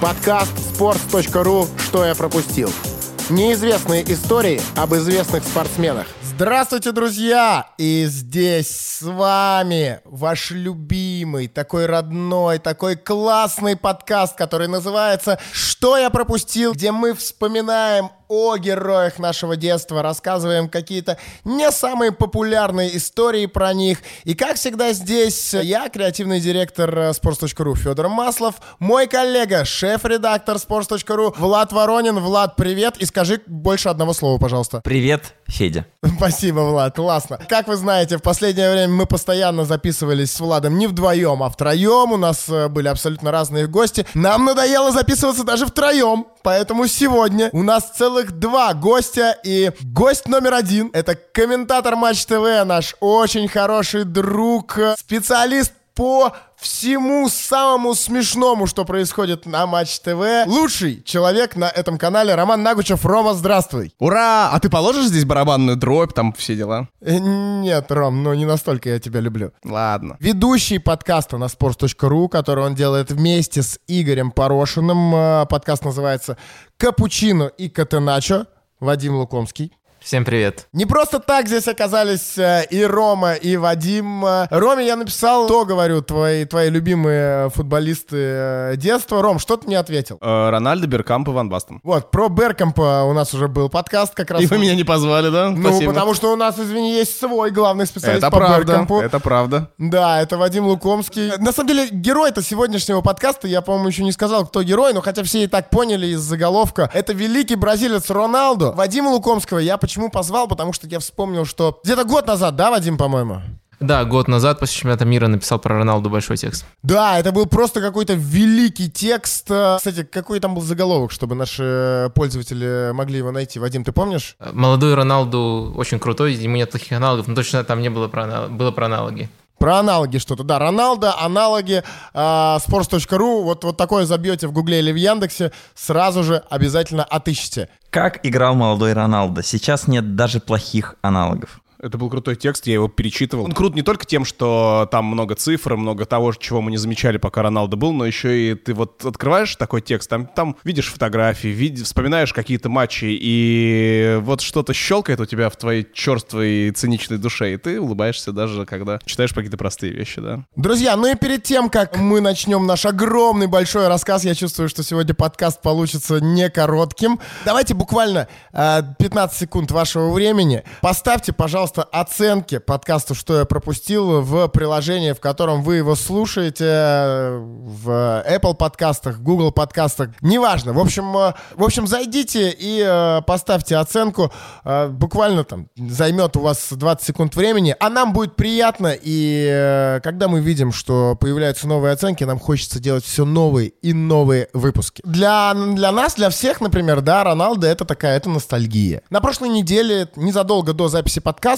Подкаст sports.ru «Что я пропустил». Неизвестные истории об известных спортсменах. Здравствуйте, друзья! И здесь с вами ваш любимый, такой родной, такой классный подкаст, который называется «Что я пропустил?», где мы вспоминаем о героях нашего детства, рассказываем какие-то не самые популярные истории про них. И как всегда здесь я, креативный директор sports.ru Федор Маслов, мой коллега, шеф-редактор sports.ru Влад Воронин. Влад, привет, и скажи больше одного слова, пожалуйста. Привет, Федя. Спасибо, Влад, классно. Как вы знаете, в последнее время мы постоянно записывались с Владом не вдвоем, а втроем. У нас э, были абсолютно разные гости. Нам надоело записываться даже втроем, поэтому сегодня у нас целых два гостя. И гость номер один — это комментатор Матч ТВ, наш очень хороший друг, специалист по всему самому смешному, что происходит на Матч ТВ. Лучший человек на этом канале Роман Нагучев. Рома, здравствуй. Ура! А ты положишь здесь барабанную дробь, там все дела? Э, Нет, Ром, ну не настолько я тебя люблю. Ладно. Ведущий подкаста на sports.ru, который он делает вместе с Игорем Порошиным. Э, Подкаст называется «Капучино и Катеначо». Вадим Лукомский. Всем привет. Не просто так здесь оказались э, и Рома, и Вадим. Э, Роме я написал, то, говорю, твои, твои любимые футболисты э, детства. Ром, что ты мне ответил? Э, Рональдо, Беркамп и Ван Бастон. Вот, про Беркампа у нас уже был подкаст как раз. И вы меня не позвали, да? Ну, Спасибо. потому что у нас, извини, есть свой главный специалист Это по правда, Беркампу. это правда. Да, это Вадим Лукомский. На самом деле, герой-то сегодняшнего подкаста, я, по-моему, еще не сказал, кто герой, но хотя все и так поняли из заголовка, это великий бразилец Роналдо. Вадима Лукомского я почему позвал, потому что я вспомнил, что где-то год назад, да, Вадим, по-моему? Да, год назад после чемпионата мира написал про Роналду большой текст. Да, это был просто какой-то великий текст. Э, Кстати, какой там был заголовок, чтобы наши пользователи могли его найти? Вадим, ты помнишь? Молодой Роналду очень крутой, ему нет плохих аналогов, но точно там не было про, анал- было про аналоги. Про аналоги что-то. Да, Роналдо, аналоги, э, sports.ru. Вот, вот такое забьете в Гугле или в Яндексе, сразу же обязательно отыщите. Как играл молодой Роналдо? Сейчас нет даже плохих аналогов. Это был крутой текст, я его перечитывал. Он крут не только тем, что там много цифр, много того, чего мы не замечали, пока Роналдо был, но еще и ты вот открываешь такой текст, там, там видишь фотографии, види- вспоминаешь какие-то матчи, и вот что-то щелкает у тебя в твоей черствой циничной душе, и ты улыбаешься даже, когда читаешь какие-то простые вещи, да. Друзья, ну и перед тем, как мы начнем наш огромный большой рассказ, я чувствую, что сегодня подкаст получится не коротким. Давайте буквально э, 15 секунд вашего времени. Поставьте, пожалуйста, оценки подкасту «Что я пропустил» в приложении, в котором вы его слушаете, в Apple подкастах, Google подкастах, неважно. В общем, э, в общем зайдите и э, поставьте оценку. Э, буквально там займет у вас 20 секунд времени, а нам будет приятно, и когда мы видим, что появляются новые оценки, нам хочется делать все новые и новые выпуски. Для, для нас, для всех, например, да, Роналдо это такая, это ностальгия. На прошлой неделе, незадолго до записи подкаста,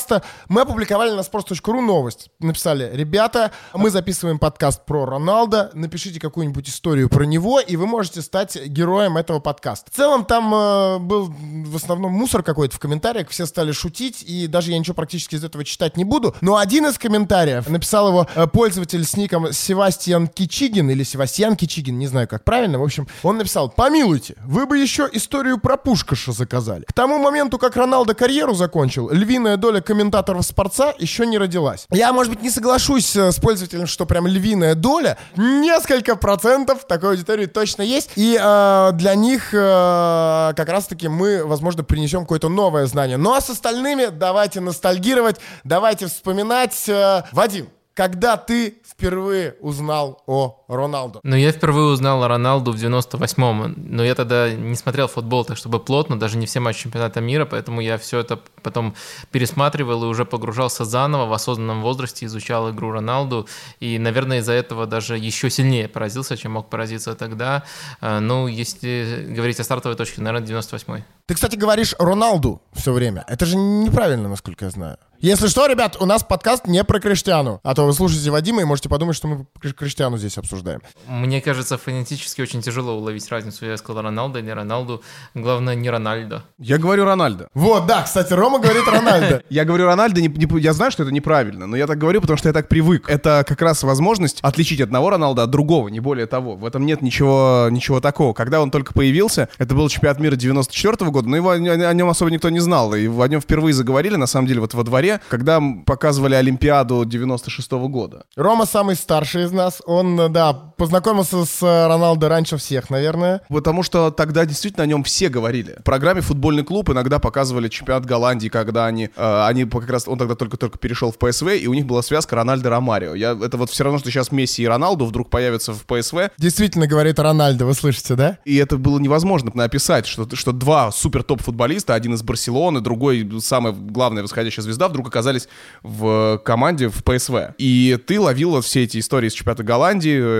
мы опубликовали на sports.ru новость. Написали, ребята, мы записываем подкаст про Роналдо, напишите какую-нибудь историю про него, и вы можете стать героем этого подкаста. В целом там э, был в основном мусор какой-то в комментариях, все стали шутить, и даже я ничего практически из этого читать не буду. Но один из комментариев написал его э, пользователь с ником Севастьян Кичигин, или Севастьян Кичигин, не знаю как правильно. В общем, он написал, помилуйте, вы бы еще историю про Пушкаша заказали. К тому моменту, как Роналдо карьеру закончил, львиная доля комментаторов спорца еще не родилась. Я, может быть, не соглашусь э, с пользователем, что прям львиная доля, несколько процентов такой аудитории точно есть, и э, для них э, как раз-таки мы, возможно, принесем какое-то новое знание. Ну а с остальными давайте ностальгировать, давайте вспоминать. Э, Вадим, когда ты впервые узнал о Роналду? Но я впервые узнал о Роналду в 98-м, но я тогда не смотрел футбол так, чтобы плотно, даже не все матчи чемпионата мира, поэтому я все это потом пересматривал и уже погружался заново в осознанном возрасте, изучал игру Роналду, и, наверное, из-за этого даже еще сильнее поразился, чем мог поразиться тогда. А, Ну, если говорить о стартовой точке, наверное, 98-й. Ты, кстати, говоришь Роналду все время. Это же неправильно, насколько я знаю. Если что, ребят, у нас подкаст не про Криштиану. А то вы слушаете Вадима и можете подумать, что мы Кри- Криштиану здесь обсуждаем. Мне кажется, фонетически очень тяжело уловить разницу. Я сказал Роналдо, не Роналду. Главное, не Рональдо. Я говорю Рональдо. Вот, да, кстати, Рома говорит Рональдо. Я говорю Рональдо, не- не- я знаю, что это неправильно, но я так говорю, потому что я так привык. Это как раз возможность отличить одного Роналда от другого, не более того. В этом нет ничего, ничего такого. Когда он только появился, это был чемпионат мира 94 года, но его, о нем особо никто не знал. И о нем впервые заговорили, на самом деле, вот во дворе, когда показывали Олимпиаду 96 года. Рома самый старший из нас. Он, э, да, познакомился с э, Роналдо раньше всех, наверное. Потому что тогда действительно о нем все говорили. В программе «Футбольный клуб» иногда показывали чемпионат Голландии, когда они, э, они как раз, он тогда только-только перешел в ПСВ, и у них была связка Рональдо-Ромарио. Я, это вот все равно, что сейчас Месси и Роналду вдруг появятся в ПСВ, Действительно говорит Рональдо, вы слышите, да? и это было невозможно описать, что, что два супер топ-футболиста, один из Барселоны, другой, самая главная восходящая звезда, вдруг оказались в команде в ПСВ. И ты ловил все эти истории с чемпионата Голландии, э,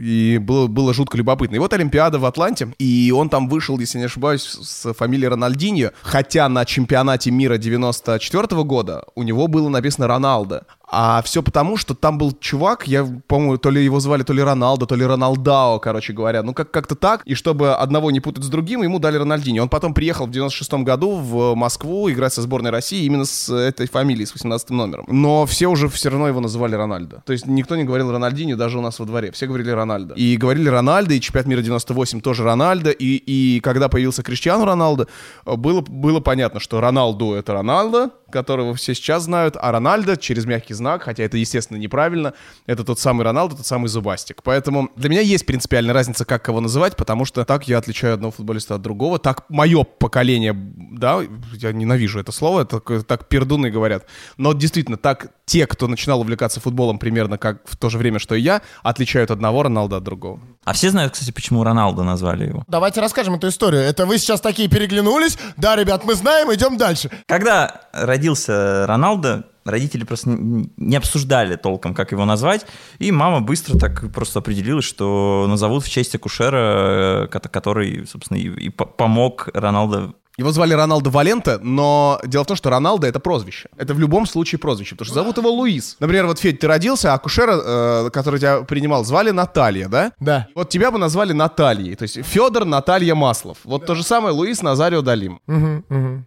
и было, было жутко любопытно. И вот Олимпиада в Атланте, и он там вышел, если не ошибаюсь, с фамилией Рональдиньо, хотя на чемпионате мира 94 года у него было написано Роналдо. А все потому, что там был чувак, я, по-моему, то ли его звали то ли Роналдо, то ли Роналдао, короче говоря. Ну, как- как-то так. И чтобы одного не путать с другим, ему дали Рональдини. Он потом приехал в 96 году в Москву играть со сборной России именно с этой фамилией, с 18 номером. Но все уже все равно его называли Рональдо. То есть никто не говорил Рональдини даже у нас во дворе. Все говорили Рональдо. И говорили Рональдо, и чемпионат мира 98 тоже Рональдо. И, и когда появился Криштиану Роналдо, было, было понятно, что Роналду это Роналдо, которого все сейчас знают, а Рональдо через мягкий знак, хотя это, естественно, неправильно, это тот самый Роналдо, тот самый Зубастик. Поэтому для меня есть принципиальная разница, как кого называть, потому что так я отличаю одного футболиста от другого, так мое поколение, да, я ненавижу это слово, это так пердуны говорят, но действительно, так те, кто начинал увлекаться футболом примерно как в то же время, что и я, отличают одного Роналда от другого. А все знают, кстати, почему Роналдо назвали его. Давайте расскажем эту историю. Это вы сейчас такие переглянулись. Да, ребят, мы знаем, идем дальше. Когда родился Роналдо, родители просто не обсуждали толком, как его назвать, и мама быстро так просто определилась, что назовут в честь акушера, э, ко- который, собственно, и, и по- помог Роналдо Его звали Роналдо Валента, но дело в том, что Роналдо это прозвище. Это в любом случае прозвище, потому что зовут его Луис. Например, вот, Федь, ты родился, а акушера, э, который тебя принимал, звали Наталья, да? Да. Вот тебя бы назвали Натальей. То есть Федор Наталья Маслов. Вот то же самое Луис Назарио Далим.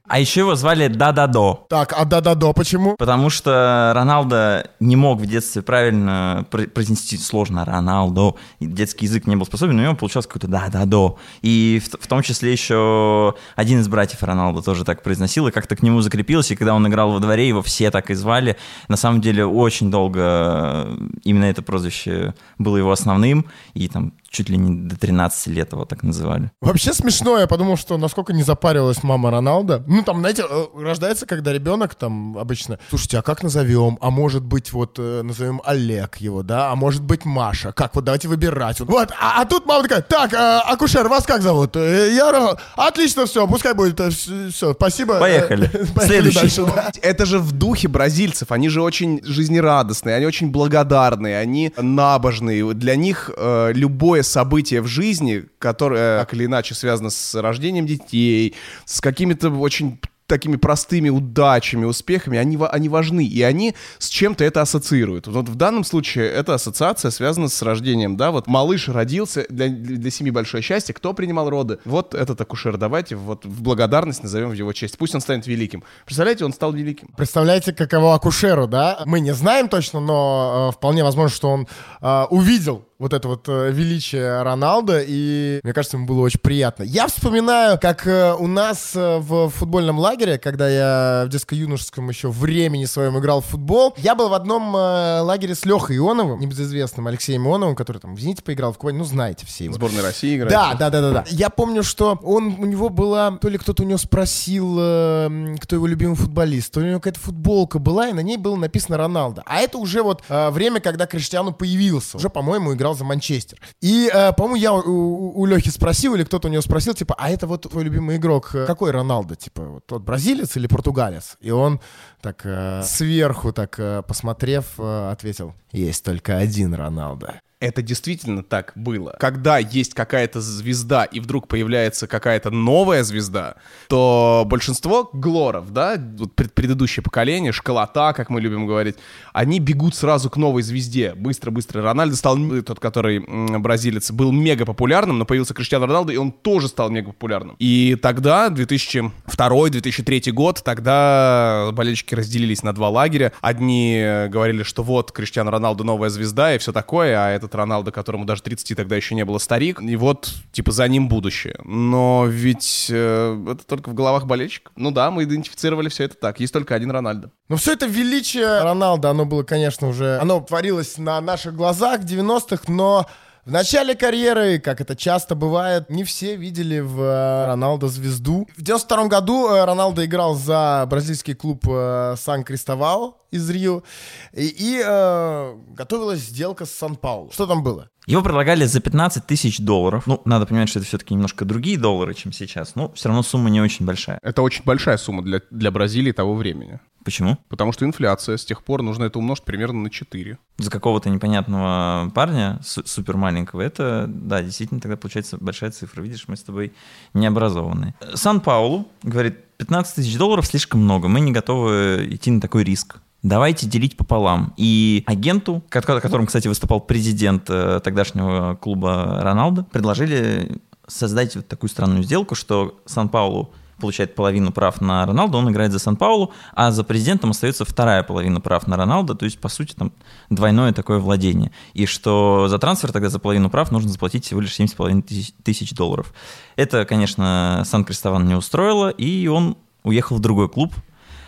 А еще его звали Дададо. Так, а да-да-да, почему? Потому что Роналдо не мог в детстве правильно про- произнести сложно Роналдо. И детский язык не был способен, но у него получалось какое-то да-да-до. И в, в том числе еще один из братьев Роналдо тоже так произносил, и как-то к нему закрепилось. И когда он играл во дворе, его все так и звали. На самом деле очень долго э, именно это прозвище было его основным. И там чуть ли не до 13 лет его так называли. Вообще смешно, я подумал, что насколько не запарилась мама Роналда. Ну, там, знаете, э, рождается, когда ребенок там обычно, слушайте, а как назовем? А может быть, вот, э, назовем Олег его, да? А может быть, Маша? Как, вот давайте выбирать. Вот, а, а тут мама такая, так, э, акушер, вас как зовут? «Э, Я Отлично, все, пускай будет, все, спасибо. Поехали. Э, Поехали Следующий. дальше, да. Это же в духе бразильцев. Они же очень жизнерадостные, они очень благодарные, они набожные. Для них э, любое событие в жизни, которое так или иначе связано с рождением детей, с какими-то очень такими простыми удачами, успехами, они, они важны, и они с чем-то это ассоциируют. Вот в данном случае эта ассоциация связана с рождением, да, вот малыш родился, для, для семьи большое счастье, кто принимал роды? Вот этот акушер, давайте вот в благодарность назовем в его честь, пусть он станет великим. Представляете, он стал великим. Представляете, каково акушеру, да? Мы не знаем точно, но э, вполне возможно, что он э, увидел вот это вот э, величие Роналда, и мне кажется, ему было очень приятно. Я вспоминаю, как э, у нас э, в футбольном лагере, когда я в детско-юношеском еще времени своем играл в футбол, я был в одном лагере с Лехой Ионовым, небезызвестным Алексеем Ионовым, который там в «Зените» поиграл, в Кубани, ну, знаете все его. Сборная России играет. Да, да, да, да, да. Я помню, что он у него была, то ли кто-то у него спросил, кто его любимый футболист, то ли у него какая-то футболка была, и на ней было написано Роналдо. А это уже вот время, когда Криштиану появился. Уже, по-моему, играл за Манчестер. И, э, по-моему, я у, у, Лехи спросил, или кто-то у него спросил, типа, а это вот твой любимый игрок, э, какой Роналдо? Типа, вот тот бразилец или португалец? И он так э, сверху, так э, посмотрев, э, ответил, есть только один Роналдо. Это действительно так было. Когда есть какая-то звезда, и вдруг появляется какая-то новая звезда, то большинство глоров, да, вот пред предыдущее поколение, школота, как мы любим говорить, они бегут сразу к новой звезде. Быстро-быстро. Рональдо стал, тот, который бразилец, был мега популярным, но появился Криштиану Роналдо, и он тоже стал мега популярным. И тогда, 2002-2003 год, тогда болельщики разделились на два лагеря. Одни говорили, что вот Криштиану Роналдо новая звезда и все такое, а этот Роналдо, которому даже 30 тогда еще не было старик, и вот, типа, за ним будущее. Но ведь э, это только в головах болельщиков. Ну да, мы идентифицировали все это так. Есть только один Рональдо. Но все это величие Роналда, оно было, конечно, уже... Оно творилось на наших глазах в 90-х, но в начале карьеры, как это часто бывает, не все видели в э, Роналдо звезду. В 92 году э, Роналдо играл за бразильский клуб э, Сан-Кристовал из Рио. И, и э, готовилась сделка с Сан-Паулу. Что там было? Его предлагали за 15 тысяч долларов. Ну, надо понимать, что это все-таки немножко другие доллары, чем сейчас. Но все равно сумма не очень большая. Это очень большая сумма для, для Бразилии того времени. Почему? Потому что инфляция. С тех пор нужно это умножить примерно на 4. За какого-то непонятного парня, супер маленького, это, да, действительно тогда получается большая цифра. Видишь, мы с тобой не образованные. Сан-Паулу говорит, 15 тысяч долларов слишком много, мы не готовы идти на такой риск давайте делить пополам. И агенту, которым, кстати, выступал президент э, тогдашнего клуба Роналдо, предложили создать вот такую странную сделку, что Сан-Паулу получает половину прав на Роналду, он играет за Сан-Паулу, а за президентом остается вторая половина прав на Роналду, то есть, по сути, там двойное такое владение. И что за трансфер тогда за половину прав нужно заплатить всего лишь 70,5 тысяч долларов. Это, конечно, Сан-Кристован не устроило, и он уехал в другой клуб,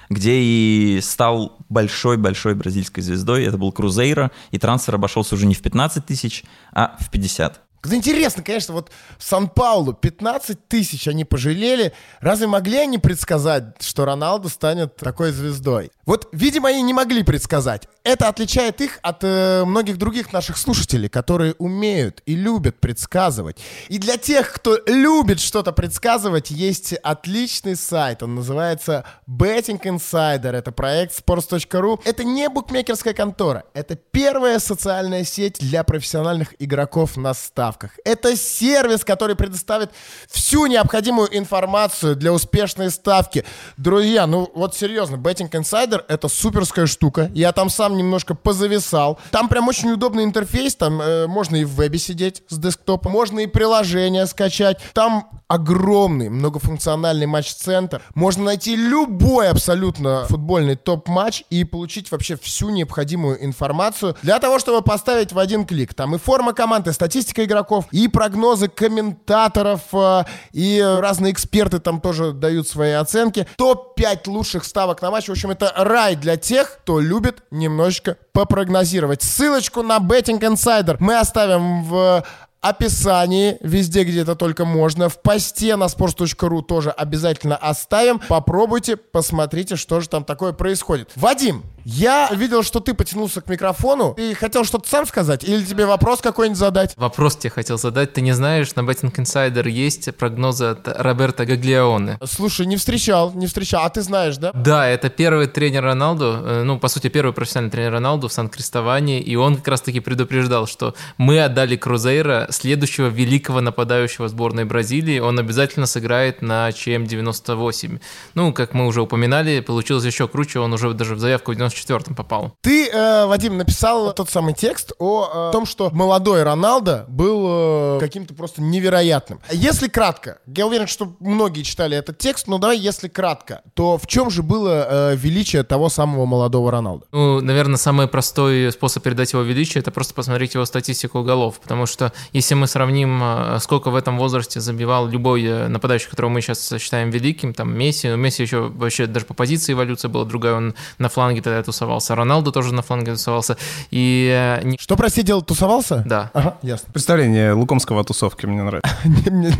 где и стал большой-большой бразильской звездой. Это был Крузейро, и трансфер обошелся уже не в 15 тысяч, а в 50. Интересно, конечно, вот Сан-Паулу 15 тысяч они пожалели. Разве могли они предсказать, что Роналду станет такой звездой? Вот, видимо, они не могли предсказать. Это отличает их от э, многих других наших слушателей, которые умеют и любят предсказывать. И для тех, кто любит что-то предсказывать, есть отличный сайт. Он называется Betting Insider. Это проект sports.ru. Это не букмекерская контора. Это первая социальная сеть для профессиональных игроков на ставках. Это сервис, который предоставит всю необходимую информацию для успешной ставки. Друзья, ну вот серьезно, Betting Insider это суперская штука. Я там сам немножко позависал. Там прям очень удобный интерфейс. Там э, можно и в вебе сидеть с десктопа, можно и приложение скачать. Там огромный многофункциональный матч-центр. Можно найти любой абсолютно футбольный топ-матч и получить вообще всю необходимую информацию для того, чтобы поставить в один клик. Там и форма команды, статистика игроков, и прогнозы комментаторов, э, и разные эксперты там тоже дают свои оценки. Топ-5 лучших ставок на матч. В общем, это рай для тех, кто любит немножечко попрогнозировать. Ссылочку на Betting Insider мы оставим в описании, везде, где это только можно. В посте на sports.ru тоже обязательно оставим. Попробуйте, посмотрите, что же там такое происходит. Вадим, я видел, что ты потянулся к микрофону и хотел что-то сам сказать, или тебе вопрос какой-нибудь задать? Вопрос тебе хотел задать. Ты не знаешь, на Betting Insider есть прогнозы от Роберта Гаглионе? Слушай, не встречал, не встречал. А ты знаешь, да? Да, это первый тренер Роналду, э, ну, по сути, первый профессиональный тренер Роналду в Сан-Кристовании, и он как раз-таки предупреждал, что мы отдали Крузейра следующего великого нападающего сборной Бразилии, он обязательно сыграет на ЧМ-98. Ну, как мы уже упоминали, получилось еще круче, он уже даже в заявку в 94-м попал. Ты, э, Вадим, написал тот самый текст о э, том, что молодой Роналдо был э, каким-то просто невероятным. Если кратко, я уверен, что многие читали этот текст, но давай, если кратко, то в чем же было э, величие того самого молодого Роналдо? Ну, наверное, самый простой способ передать его величие, это просто посмотреть его статистику голов, потому что если мы сравним, э, сколько в этом возрасте забивал любой э, нападающий, которого мы сейчас считаем великим, там Месси, ну, Месси еще вообще даже по позиции эволюция была другая, он на фланге тогда тусовался, Роналду тоже на фланге тусовался. И... Э, Что, прости, делал, тусовался? Да. Ага, ясно. Представление Лукомского о тусовке мне нравится.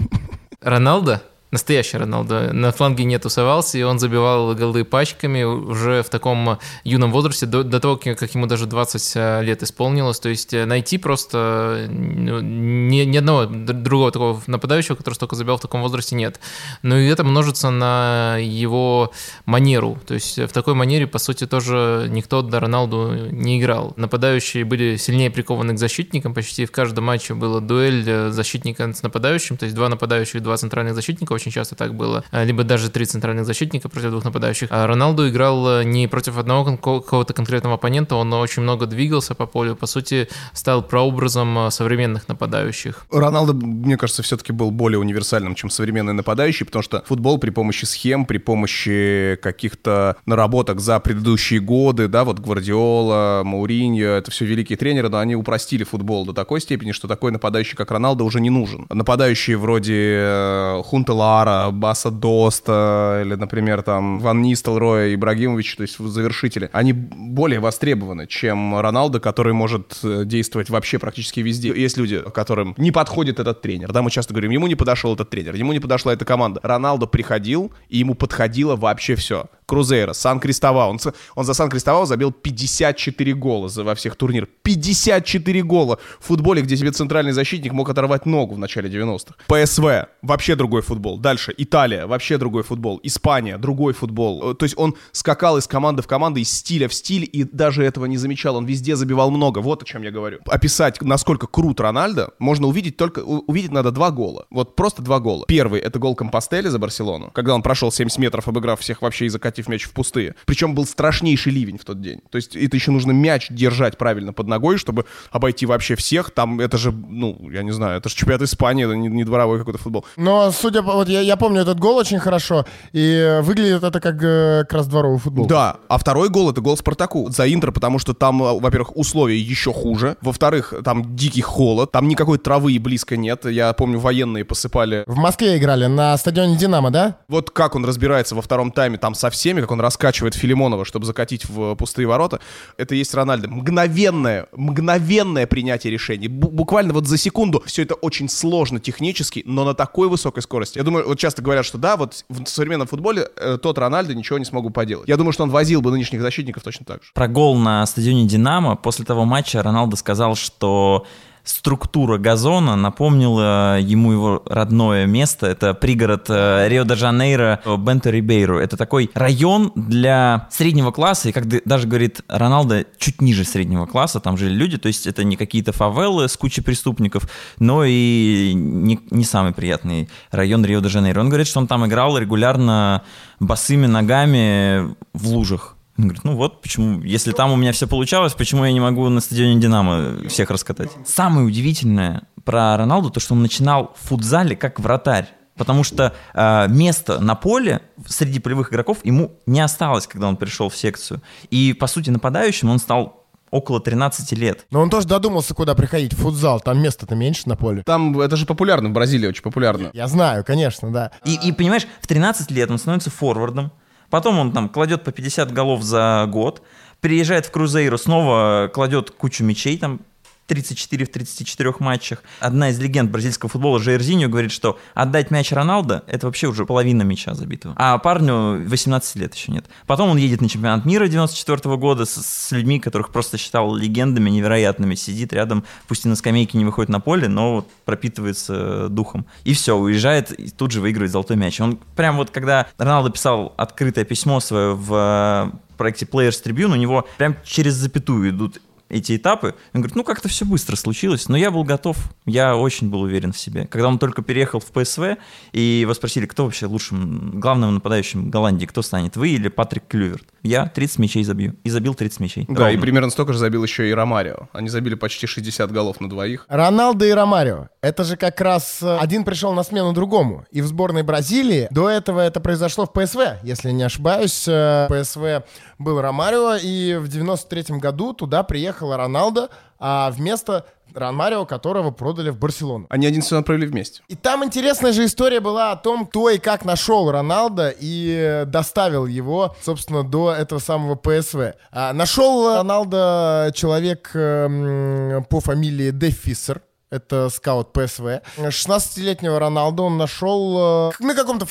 Роналдо настоящий Роналдо. На фланге не тусовался, и он забивал голы пачками уже в таком юном возрасте, до, до того, как ему даже 20 э, лет исполнилось. То есть э, найти просто ну, ни, ни одного другого такого нападающего, который столько забивал в таком возрасте, нет. Но и это множится на его манеру. То есть в такой манере, по сути, тоже никто до Роналду не играл. Нападающие были сильнее прикованы к защитникам, почти в каждом матче была дуэль э, защитника с нападающим, то есть два нападающих, два центральных защитника, очень часто так было, а, либо даже три центральных защитника против двух нападающих. А Роналду играл э, не против одного какого-то конкретного оппонента, он очень много двигался по полю, по сути, стал прообразом э, современных нападающих. Роналду, мне кажется, все-таки был более универсальным, чем современный нападающий, потому что футбол при помощи схем, при помощи каких-то наработок за предыдущие годы, да, вот Гвардиола, Мауриньо, это все великие тренеры, но они упростили футбол до такой степени, что такой нападающий, как Роналдо, уже не нужен. Нападающие вроде э, Хунта Лара, Баса Доста или, например, там Ван Нистелроя, Ибрагимович, то есть завершители, они более востребованы, чем Роналдо, который может э, действовать вообще практически везде. Есть люди, которым не подходит этот тренер, да, мы часто говорим, ему не подошел этот тренер, ему не подошла эта команда. Роналдо приходил, и ему подходило вообще все. Крузейра, Сан-Кристовал. Он, он за Сан-Кристовал забил 54 гола за, во всех турнирах. 54 гола в футболе, где тебе центральный защитник мог оторвать ногу в начале 90-х. ПСВ, вообще другой футбол. Дальше, Италия, вообще другой футбол. Испания, другой футбол. Э, то есть он скакал из команды в команду, из стиля в стиль, и даже этого не замечал. Он везде забивал много. Вот о чем я говорю. Описать, насколько крут Рональдо, можно увидеть только... Увидеть надо два гола. Вот просто два гола. Первый — это гол Компостели за Барселону, когда он прошел 70 метров, обыграв всех вообще и прокатив мяч в пустые. Причем был страшнейший ливень в тот день. То есть это еще нужно мяч держать правильно под ногой, чтобы обойти вообще всех. Там это же, ну, я не знаю, это же чемпионат Испании, это не, не дворовой какой-то футбол. Но, судя по... Вот я, я помню этот гол очень хорошо, и выглядит это как э, как раз дворовый футбол. Да, а второй гол — это гол Спартаку за Интер, потому что там, э, во-первых, условия еще хуже, во-вторых, там дикий холод, там никакой травы и близко нет. Я помню, военные посыпали... В Москве играли, на стадионе «Динамо», да? Вот как он разбирается во втором тайме, там совсем 7, как он раскачивает Филимонова, чтобы закатить в пустые ворота, это есть Рональдо. Мгновенное, мгновенное принятие решений. Буквально вот за секунду. Все это очень сложно технически, но на такой высокой скорости. Я думаю, вот часто говорят, что да, вот в современном футболе э, тот Рональдо ничего не смог бы поделать. Я думаю, что он возил бы нынешних защитников точно так же. Про гол на стадионе «Динамо» после того матча Роналдо сказал, что структура газона напомнила ему его родное место. Это пригород э, Рио-де-Жанейро, Бенто-Рибейро. Это такой район для среднего класса, и как даже говорит Роналдо, чуть ниже среднего класса, там жили люди, то есть это не какие-то фавелы с кучей преступников, но и не, не самый приятный район Рио-де-Жанейро. Он говорит, что он там играл регулярно босыми ногами в лужах. Он говорит, ну вот, почему, если там у меня все получалось, почему я не могу на стадионе Динамо всех раскатать? Самое удивительное про Роналду, то, что он начинал в футзале как вратарь. Потому что э, место на поле среди полевых игроков ему не осталось, когда он пришел в секцию. И, по сути, нападающим он стал около 13 лет. Но он тоже додумался, куда приходить, в футзал, там места-то меньше на поле. Там это же популярно, в Бразилии очень популярно. Я знаю, конечно, да. И, и понимаешь, в 13 лет он становится форвардом, Потом он там кладет по 50 голов за год, приезжает в Крузейру, снова кладет кучу мячей, там 34 в 34 матчах. Одна из легенд бразильского футбола, Жаирзиньо, говорит, что отдать мяч Роналдо — это вообще уже половина мяча забитого. А парню 18 лет еще нет. Потом он едет на чемпионат мира 94 года с, с людьми, которых просто считал легендами невероятными. Сидит рядом, пусть и на скамейке не выходит на поле, но вот пропитывается духом. И все, уезжает и тут же выигрывает золотой мяч. Он прям вот, когда Роналдо писал открытое письмо свое в э, проекте Players Tribune, у него прям через запятую идут эти этапы. Он говорит, ну как-то все быстро случилось, но я был готов, я очень был уверен в себе. Когда он только переехал в ПСВ, и его спросили, кто вообще лучшим, главным нападающим Голландии, кто станет, вы или Патрик Клюверт? Я 30 мячей забью. И забил 30 мячей. Да, Ровно. и примерно столько же забил еще и Ромарио. Они забили почти 60 голов на двоих. Роналдо и Ромарио. Это же как раз э, один пришел на смену другому. И в сборной Бразилии до этого это произошло в ПСВ, если не ошибаюсь. Э, ПСВ был Ромарио, и в 93 году туда приехала Роналдо, а вместо Ромарио, которого продали в Барселону. Они один сезон провели вместе. И там интересная же история была о том, кто и как нашел Роналда и доставил его, собственно, до этого самого ПСВ. А, нашел Роналда человек э, по фамилии Де Фиссер. Это скаут ПСВ. 16-летнего Роналду он нашел э, на каком-то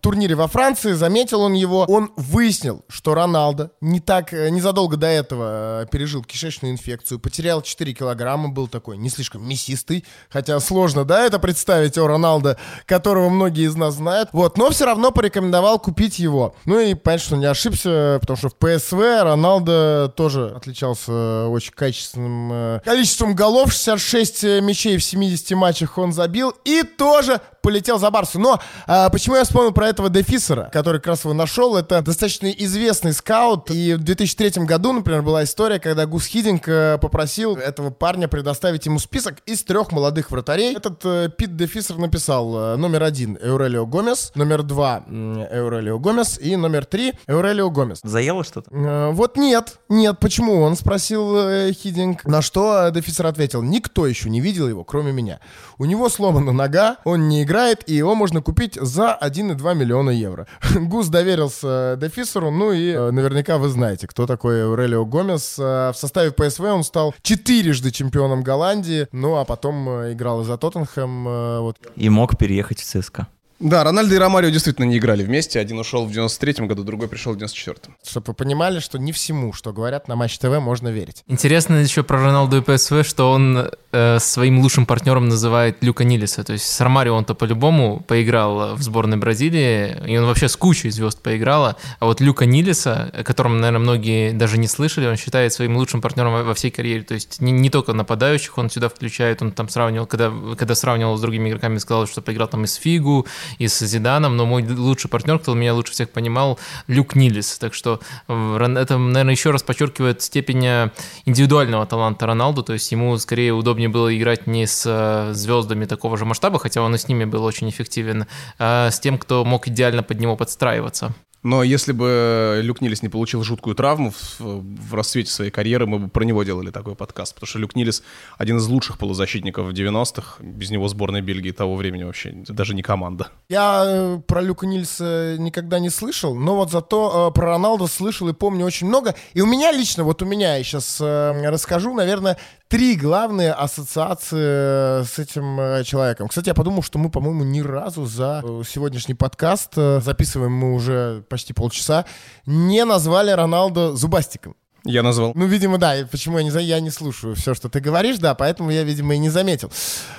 турнире во Франции, заметил он его. Он выяснил, что Роналдо не так, э, незадолго до этого э, пережил кишечную инфекцию, потерял 4 килограмма, был такой не слишком мясистый, хотя сложно, да, это представить о Роналдо, которого многие из нас знают. Вот, но все равно порекомендовал купить его. Ну и понятно, что не ошибся, потому что в ПСВ Роналдо тоже отличался очень качественным э, количеством голов, 66 мячей мячей в 70 матчах он забил и тоже полетел за Барсу. Но а, почему я вспомнил про этого Дефисера, который как раз его нашел? Это достаточно известный скаут. И в 2003 году, например, была история, когда Гус Хидинг э, попросил этого парня предоставить ему список из трех молодых вратарей. Этот э, Пит Дефисер написал э, номер один Эурелио Гомес, номер два Эурелио Гомес и номер три Эурелио Гомес. Заело что-то? Э, вот нет, нет. Почему? Он спросил э, Хидинг. На что Дефисер ответил, никто еще не видел его, кроме меня. У него сломана нога, он не играет, и его можно купить за 1,2 миллиона евро. Гус доверился Дефисеру, ну и э, наверняка вы знаете, кто такой Аурелио Гомес. Э, в составе ПСВ он стал четырежды чемпионом Голландии, ну а потом э, играл и за Тоттенхэм. Вот. И мог переехать в ЦСКА. Да, Рональдо и Ромарио действительно не играли вместе. Один ушел в 93-м году, другой пришел в 94-м. Чтобы вы понимали, что не всему, что говорят на Матч ТВ, можно верить. Интересно еще про Роналду и ПСВ, что он э, своим лучшим партнером называет Люка Нилиса. То есть с Ромарио он-то по-любому поиграл в сборной Бразилии, и он вообще с кучей звезд поиграл. А вот Люка Нилиса, о котором, наверное, многие даже не слышали, он считает своим лучшим партнером во- во всей карьере. То есть не, не только нападающих он сюда включает, он там сравнивал, когда, когда сравнивал с другими игроками, сказал, что поиграл там и с Фигу, и с Зиданом, но мой лучший партнер, кто меня лучше всех понимал, Люк Нилис. Так что э, это, наверное, еще раз подчеркивает степень э, индивидуального таланта Роналду, то есть ему скорее удобнее было играть не с э, звездами такого же масштаба, хотя он и с ними был очень эффективен, а с тем, кто мог идеально под него подстраиваться. Но если бы Люк Нилис не получил жуткую травму в, в расцвете своей карьеры, мы бы про него делали такой подкаст. Потому что Люк Нилис один из лучших полузащитников в 90-х. Без него сборная Бельгии того времени вообще даже не команда. Я э, про Люка Нильса никогда не слышал, но вот зато э, про Роналду слышал и помню очень много. И у меня лично, вот у меня, я сейчас расскажу, наверное, три главные ассоциации э, с этим э, человеком. Кстати, я подумал, что мы, по-моему, ни разу за э, сегодняшний подкаст, записываем мы уже почти полчаса, не назвали Роналду зубастиком. Я назвал. Ну, видимо, да. И почему я не, за- я не слушаю все, что ты говоришь, да, поэтому я, видимо, и не заметил.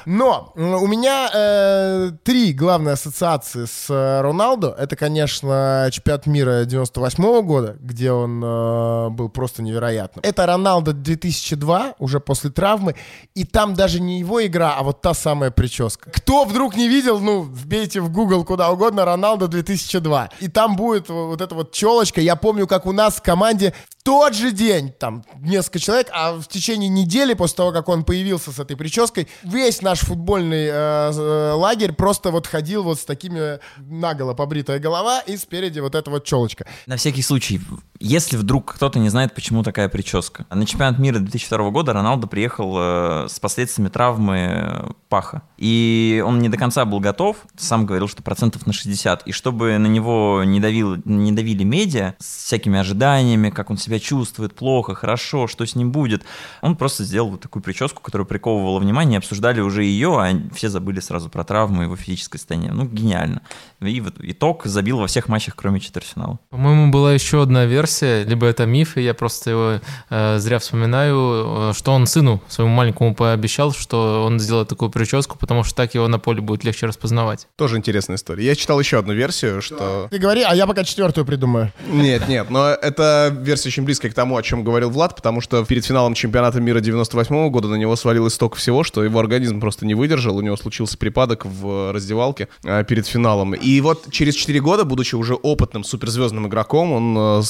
Но у меня э, три главные ассоциации с э, Роналдо. Это, конечно, чемпионат мира 98 года, где он э, был просто невероятным. Это Роналдо 2002, уже после травмы. И там даже не его игра, а вот та самая прическа. Кто вдруг не видел, ну, вбейте в Google куда угодно Роналдо 2002. И там будет вот эта вот челочка. Я помню, как у нас в команде тот же день, там, несколько человек, а в течение недели после того, как он появился с этой прической, весь наш футбольный э, э, лагерь просто вот ходил вот с такими наголо побритая голова и спереди вот эта вот челочка. На всякий случай, если вдруг кто-то не знает, почему такая прическа. На чемпионат мира 2002 года Роналдо приехал э, с последствиями травмы э, паха. И он не до конца был готов, сам говорил, что процентов на 60. И чтобы на него не, давил, не давили медиа с всякими ожиданиями, как он себя чувствует, плохо, хорошо, что с ним будет, он просто сделал вот такую прическу, которая приковывала внимание, обсуждали уже ее, а все забыли сразу про травму и его физическое состояние. Ну, гениально. И вот итог забил во всех матчах, кроме четвертьфинала. По-моему, была еще одна версия, либо это миф, и я просто его э, зря вспоминаю, э, что он сыну своему маленькому пообещал, что он сделает такую прическу, потому что так его на поле будет легче распознавать. Тоже интересная история. Я читал еще одну версию, что... Ты говори, а я пока четвертую придумаю. Нет, нет, но это версия очень близкая к тому, о чем говорил Влад, потому что перед финалом чемпионата мира 98 года на него свалилось столько всего, что его организм просто не выдержал, у него случился припадок в раздевалке э, перед финалом. И вот через 4 года, будучи уже опытным суперзвездным игроком, он, э,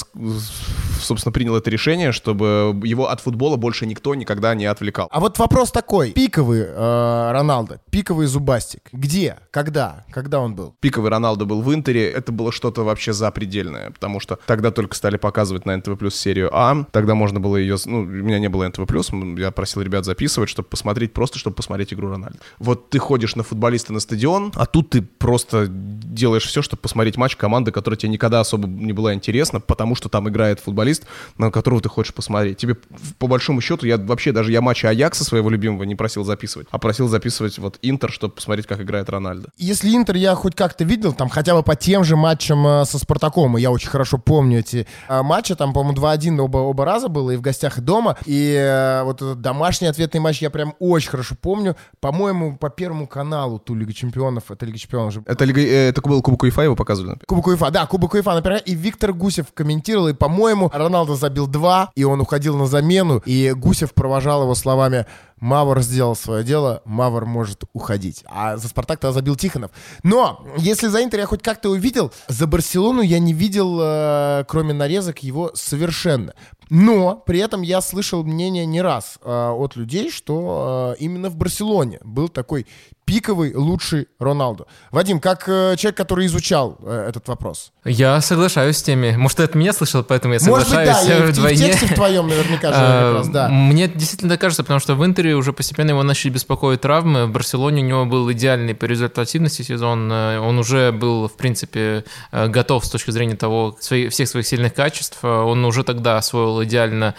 собственно, принял это решение, чтобы его от футбола больше никто никогда не отвлекал. А вот вопрос такой. Пиковый э, Роналдо, пиковый зубастик. Где? Когда? Когда он был? Пиковый Роналдо был в Интере, это было что-то вообще запредельное, потому что тогда только стали показывать на НТВ Плюс серию А, тогда можно было ее, ну, у меня не было НТВ Плюс, я просил ребят записывать, чтобы посмотреть, просто чтобы посмотреть игру Рональда. Вот ты ходишь на футболиста на стадион, а тут ты просто делаешь все, чтобы посмотреть матч команды, которая тебе никогда особо не была интересна, потому что там играет футболист, на которого ты хочешь посмотреть. Тебе, по большому счету, я вообще даже я матчи Аякса своего любимого не просил записывать, а просил записывать вот Интер, чтобы посмотреть, как играет Рональдо. Если Интер я хоть как-то видел, там хотя бы по тем же матчам э, со Спартаком, и я очень хорошо помню эти э, матчи, там, по-моему, 2-1 оба, оба раза было, и в гостях, и дома, и э, вот этот домашний ответный матч я прям очень хорошо помню, по-моему, по Первому каналу ту Лига Чемпионов, это Лига Чемпионов же. Это, Лига, это был Кубок УЕФА, его показывали? Кубок УЕФА, да, Кубок УЕФа, например, и Виктор Гусев комментировал, и, по-моему, Роналдо забил два, и он уходил на замену, и Гусев провожал его словами Мавр сделал свое дело, Мавр может уходить. А за Спартак тогда забил Тихонов. Но, если за Интер я хоть как-то увидел, за Барселону я не видел, э, кроме нарезок, его совершенно. Но при этом я слышал мнение не раз э, от людей, что э, именно в Барселоне был такой пиковый лучший Роналду. Вадим, как э, человек, который изучал э, этот вопрос. Я соглашаюсь с теми. Может, ты от меня слышал, поэтому я Может быть, соглашаюсь да, я, э, и в, и в вдвойне. тексте в твоем наверняка же А, как раз, да. Мне действительно кажется, потому что в Интере уже постепенно его начали беспокоить травмы. В Барселоне у него был идеальный по результативности сезон. Э, Он уже был, в принципе, э, готов с точки зрения того, всех своих сильных качеств. Э, Он уже тогда освоил идеально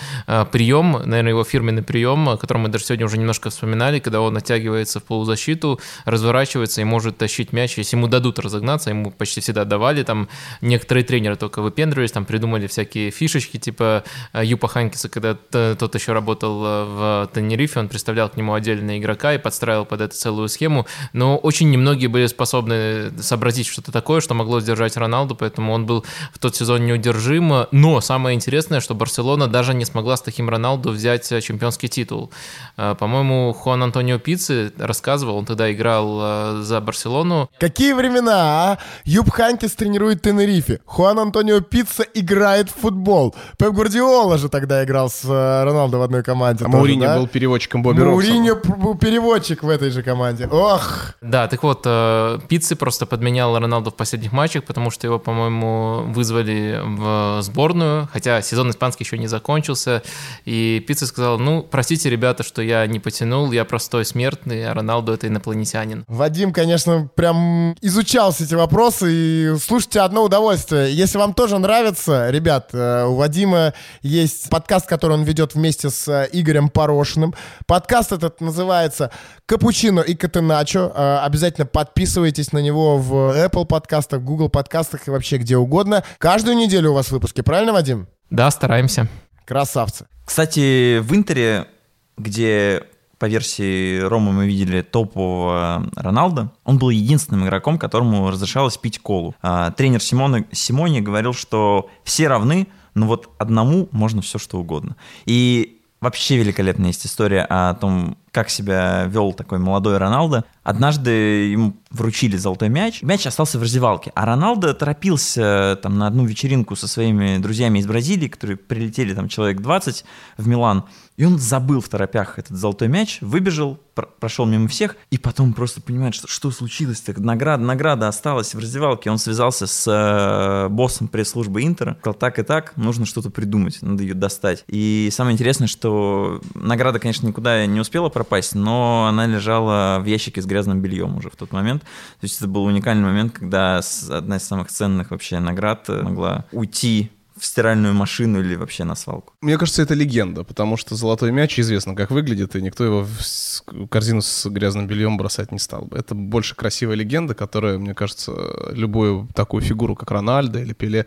прием, наверное, его фирменный прием, о котором мы даже сегодня уже немножко вспоминали, когда он оттягивается в полузащиту, разворачивается и может тащить мяч. Если ему дадут разогнаться, ему почти всегда давали. Там некоторые тренеры только выпендривались, там придумали всякие фишечки, типа Юпа Ханкиса, когда тот еще работал в Тенерифе, он представлял к нему отдельного игрока и подстраивал под это целую схему. Но очень немногие были способны сообразить что-то такое, что могло сдержать Роналду, поэтому он был в тот сезон неудержим. Но самое интересное, что Барселона даже не смогла с таким Роналду взять чемпионский титул. Э, По-моему, Хуан Антонио Пицци рассказывал, он тогда играл э, за Барселону, Какие времена, а? Юб Ханкис тренирует Тенерифе. Хуан Антонио Пицца играет в футбол. Пеп Гвардиола же тогда играл с э, Роналдо в одной команде. А тоже, Мауриньо да? был переводчиком П- был переводчик в этой же команде. Ох! Да, так вот, э, Пиццы просто подменял Роналду в последних матчах, потому что его, по-моему, вызвали в сборную, хотя сезон испанский еще не закончился, и Пиццы сказал, ну, простите, ребята, что я не потянул, я простой смертный, а Роналду это инопланетянин. Вадим, конечно, прям изучал все эти вопросы, и слушайте, одно удовольствие. Если вам тоже нравится, ребят, э, у Вадима есть подкаст, который он ведет вместе с э, Игорем Порошиным. Подкаст этот называется «Капучино и Катеначо». Э, Обязательно подписывайтесь на него в Apple подкастах, Google подкастах и вообще где угодно. Каждую неделю у вас выпуски, правильно, Вадим? Да, стараемся. Красавцы. Кстати, в Интере, где по версии Рома мы видели топового Роналда, он был единственным игроком, которому разрешалось пить колу. А, тренер Симона, Симони говорил, что все равны, но вот одному можно все что угодно. И вообще великолепная есть история о том, как себя вел такой молодой Роналдо. Однажды ему вручили золотой мяч, мяч остался в раздевалке, а Роналдо торопился там на одну вечеринку со своими друзьями из Бразилии, которые прилетели там человек 20 в Милан, и он забыл в торопях этот золотой мяч, выбежал, пр- прошел мимо всех, и потом просто понимает, что, что случилось, так награда, награда осталась в раздевалке. Он связался с э, боссом пресс-службы Интера, сказал, так и так, нужно что-то придумать, надо ее достать. И самое интересное, что награда, конечно, никуда не успела пропасть, но она лежала в ящике с грязным бельем уже в тот момент. То есть это был уникальный момент, когда одна из самых ценных вообще наград э, могла уйти в стиральную машину или вообще на свалку. Мне кажется, это легенда, потому что золотой мяч известно, как выглядит, и никто его в корзину с грязным бельем бросать не стал бы. Это больше красивая легенда, которая, мне кажется, любую такую фигуру, как Рональдо или Пеле,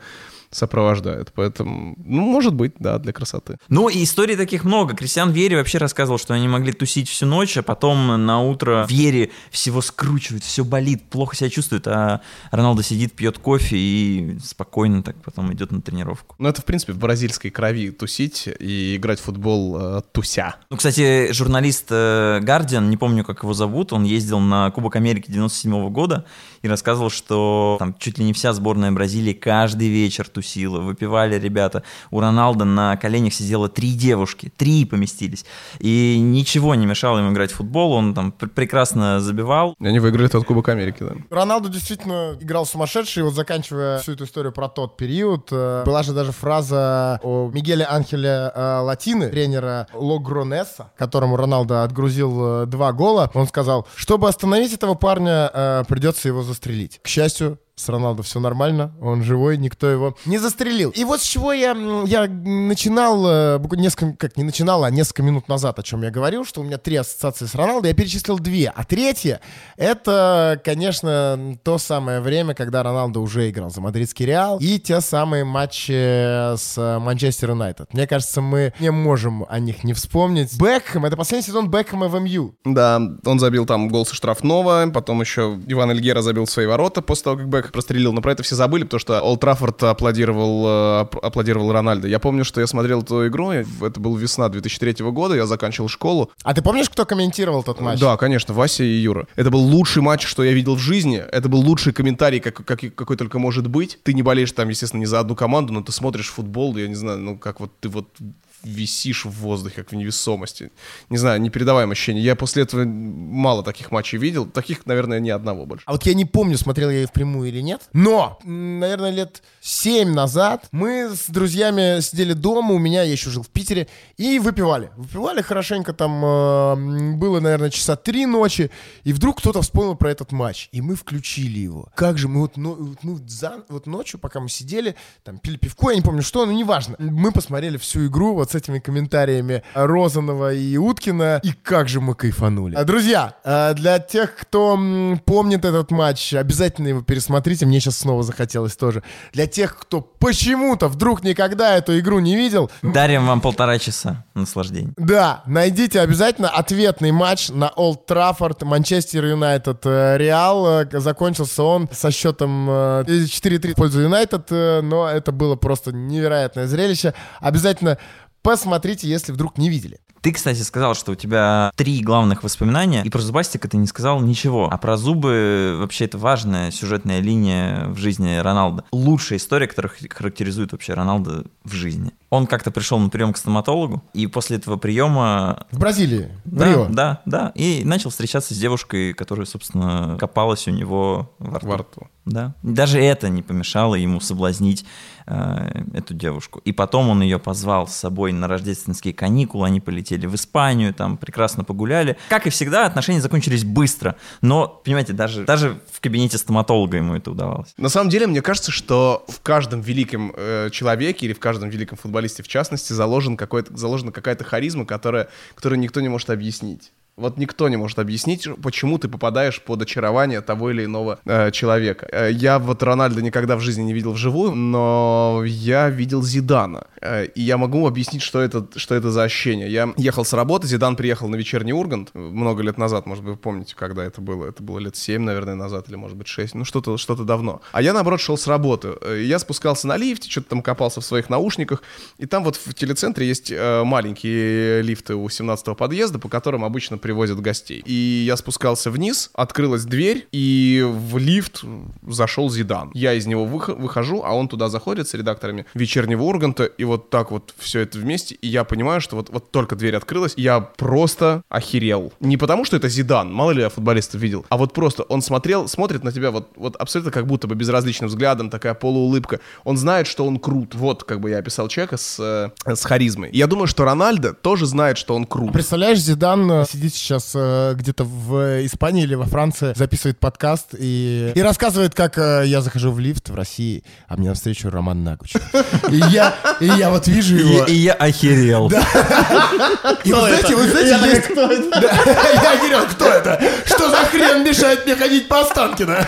сопровождает. Поэтому, ну, может быть, да, для красоты. Ну, и историй таких много. Кристиан Вьери вообще рассказывал, что они могли тусить всю ночь, а потом на утро Вьери всего скручивает, все болит, плохо себя чувствует, а Роналдо сидит, пьет кофе и спокойно так потом идет на тренировку. Ну, это, в принципе, в бразильской крови тусить и играть в футбол э, туся. Ну, кстати, журналист Гардиан, не помню, как его зовут, он ездил на Кубок Америки 97 года и рассказывал, что там чуть ли не вся сборная Бразилии каждый вечер тусила, выпивали ребята. У Роналда на коленях сидело три девушки, три поместились. И ничего не мешало ему играть в футбол, он там пр- прекрасно забивал. И Они выиграли тот Кубок Америки, да. Роналду действительно играл сумасшедший. Вот заканчивая всю эту историю про тот период, э, была же даже фраза о Мигеле Анхеле э, Латины, тренера Логронеса, которому Роналдо отгрузил э, два гола. Он сказал, чтобы остановить этого парня, придется его застрелить. К счастью, с Роналдо все нормально, он живой, никто его не застрелил. И вот с чего я, я начинал, э, несколько, как не начинал, а несколько минут назад, о чем я говорил, что у меня три ассоциации с Роналдо, я перечислил две, а третья, это, конечно, то самое время, когда Роналдо уже играл за мадридский Реал, и те самые матчи с Манчестер Юнайтед. Мне кажется, мы не можем о них не вспомнить. Бекхэм, это последний сезон Бекхэма в МЮ. Да, он забил там гол со штрафного, потом еще Иван Эльгера забил свои ворота после того, как Бек прострелил, но про это все забыли, потому что Олд Траффорд аплодировал, э, аплодировал Рональдо. Я помню, что я смотрел эту игру, это был весна 2003 года, я заканчивал школу. А ты помнишь, кто комментировал тот матч? Да, конечно, Вася и Юра. Это был лучший матч, что я видел в жизни. Это был лучший комментарий, как, как, какой только может быть. Ты не болеешь там, естественно, не за одну команду, но ты смотришь футбол, я не знаю, ну как вот ты вот висишь в воздухе, как в невесомости. Не знаю, непередаваемое ощущение. Я после этого мало таких матчей видел. Таких, наверное, ни одного больше. А вот я не помню, смотрел я ее впрямую или нет. Но, наверное, лет семь назад мы с друзьями сидели дома, у меня, я еще жил в Питере, и выпивали. Выпивали хорошенько, там э, было, наверное, часа три ночи, и вдруг кто-то вспомнил про этот матч, и мы включили его. Как же мы вот, ну, вот, мы за, вот ночью, пока мы сидели, там пили пивко, я не помню что, но неважно. Мы посмотрели всю игру вот с этими комментариями Розанова и Уткина, и как же мы кайфанули. Друзья, э, для тех, кто помнит этот матч, обязательно его пересмотрите, мне сейчас снова захотелось тоже. Для тех, кто почему-то вдруг никогда эту игру не видел... Дарим вам полтора часа наслаждения. Да, найдите обязательно ответный матч на Олд Траффорд, Манчестер Юнайтед, э, Реал. Э, закончился он со счетом 4-3 в пользу Юнайтед, но это было просто невероятное зрелище. Обязательно Посмотрите, если вдруг не видели. Ты, кстати, сказал, что у тебя три главных воспоминания, и про зубастика ты не сказал ничего. А про зубы вообще это важная сюжетная линия в жизни Роналда. Лучшая история, которая характеризует вообще Роналда в жизни. Он как-то пришел на прием к стоматологу, и после этого приема... В Бразилии, да, в Рио. Да, да, и начал встречаться с девушкой, которая, собственно, копалась у него во рту. Во рту. Да. Даже это не помешало ему соблазнить э, эту девушку. И потом он ее позвал с собой на рождественские каникулы, они полетели в Испанию, там прекрасно погуляли. Как и всегда, отношения закончились быстро. Но, понимаете, даже, даже в кабинете стоматолога ему это удавалось. На самом деле, мне кажется, что в каждом великом э, человеке или в каждом великом футболисте в частности заложен какой-то, заложена какая-то харизма, которая, которую никто не может объяснить. Вот никто не может объяснить, почему ты попадаешь под очарование того или иного э, человека. Э, я вот Рональда никогда в жизни не видел вживую, но я видел Зидана. Э, и я могу объяснить, что это, что это за ощущение. Я ехал с работы, Зидан приехал на вечерний Ургант много лет назад, может быть, вы помните, когда это было. Это было лет 7, наверное, назад, или, может быть, 6. Ну, что-то что давно. А я, наоборот, шел с работы. Э, я спускался на лифте, что-то там копался в своих наушниках. И там вот в телецентре есть э, маленькие лифты у 17-го подъезда, по которым обычно привозят гостей. И я спускался вниз, открылась дверь, и в лифт зашел Зидан. Я из него выхожу, а он туда заходит с редакторами вечернего Урганта, и вот так вот все это вместе, и я понимаю, что вот, вот только дверь открылась, я просто охерел. Не потому, что это Зидан, мало ли я футболистов видел, а вот просто он смотрел, смотрит на тебя вот, вот абсолютно как будто бы безразличным взглядом, такая полуулыбка. Он знает, что он крут. Вот как бы я описал человека с, э, с харизмой. Я думаю, что Рональдо тоже знает, что он крут. Представляешь, Зидан э, сидит сейчас э, где-то в Испании или во Франции, записывает подкаст и, и рассказывает, как э, я захожу в лифт в России, а мне навстречу Роман Нагуч. И я, и я вот вижу его. И, и я охерел. Да. И вы знаете, вы знаете, есть... Кто это? Я охерел, кто это? Что за хрен мешает мне ходить по Останкино?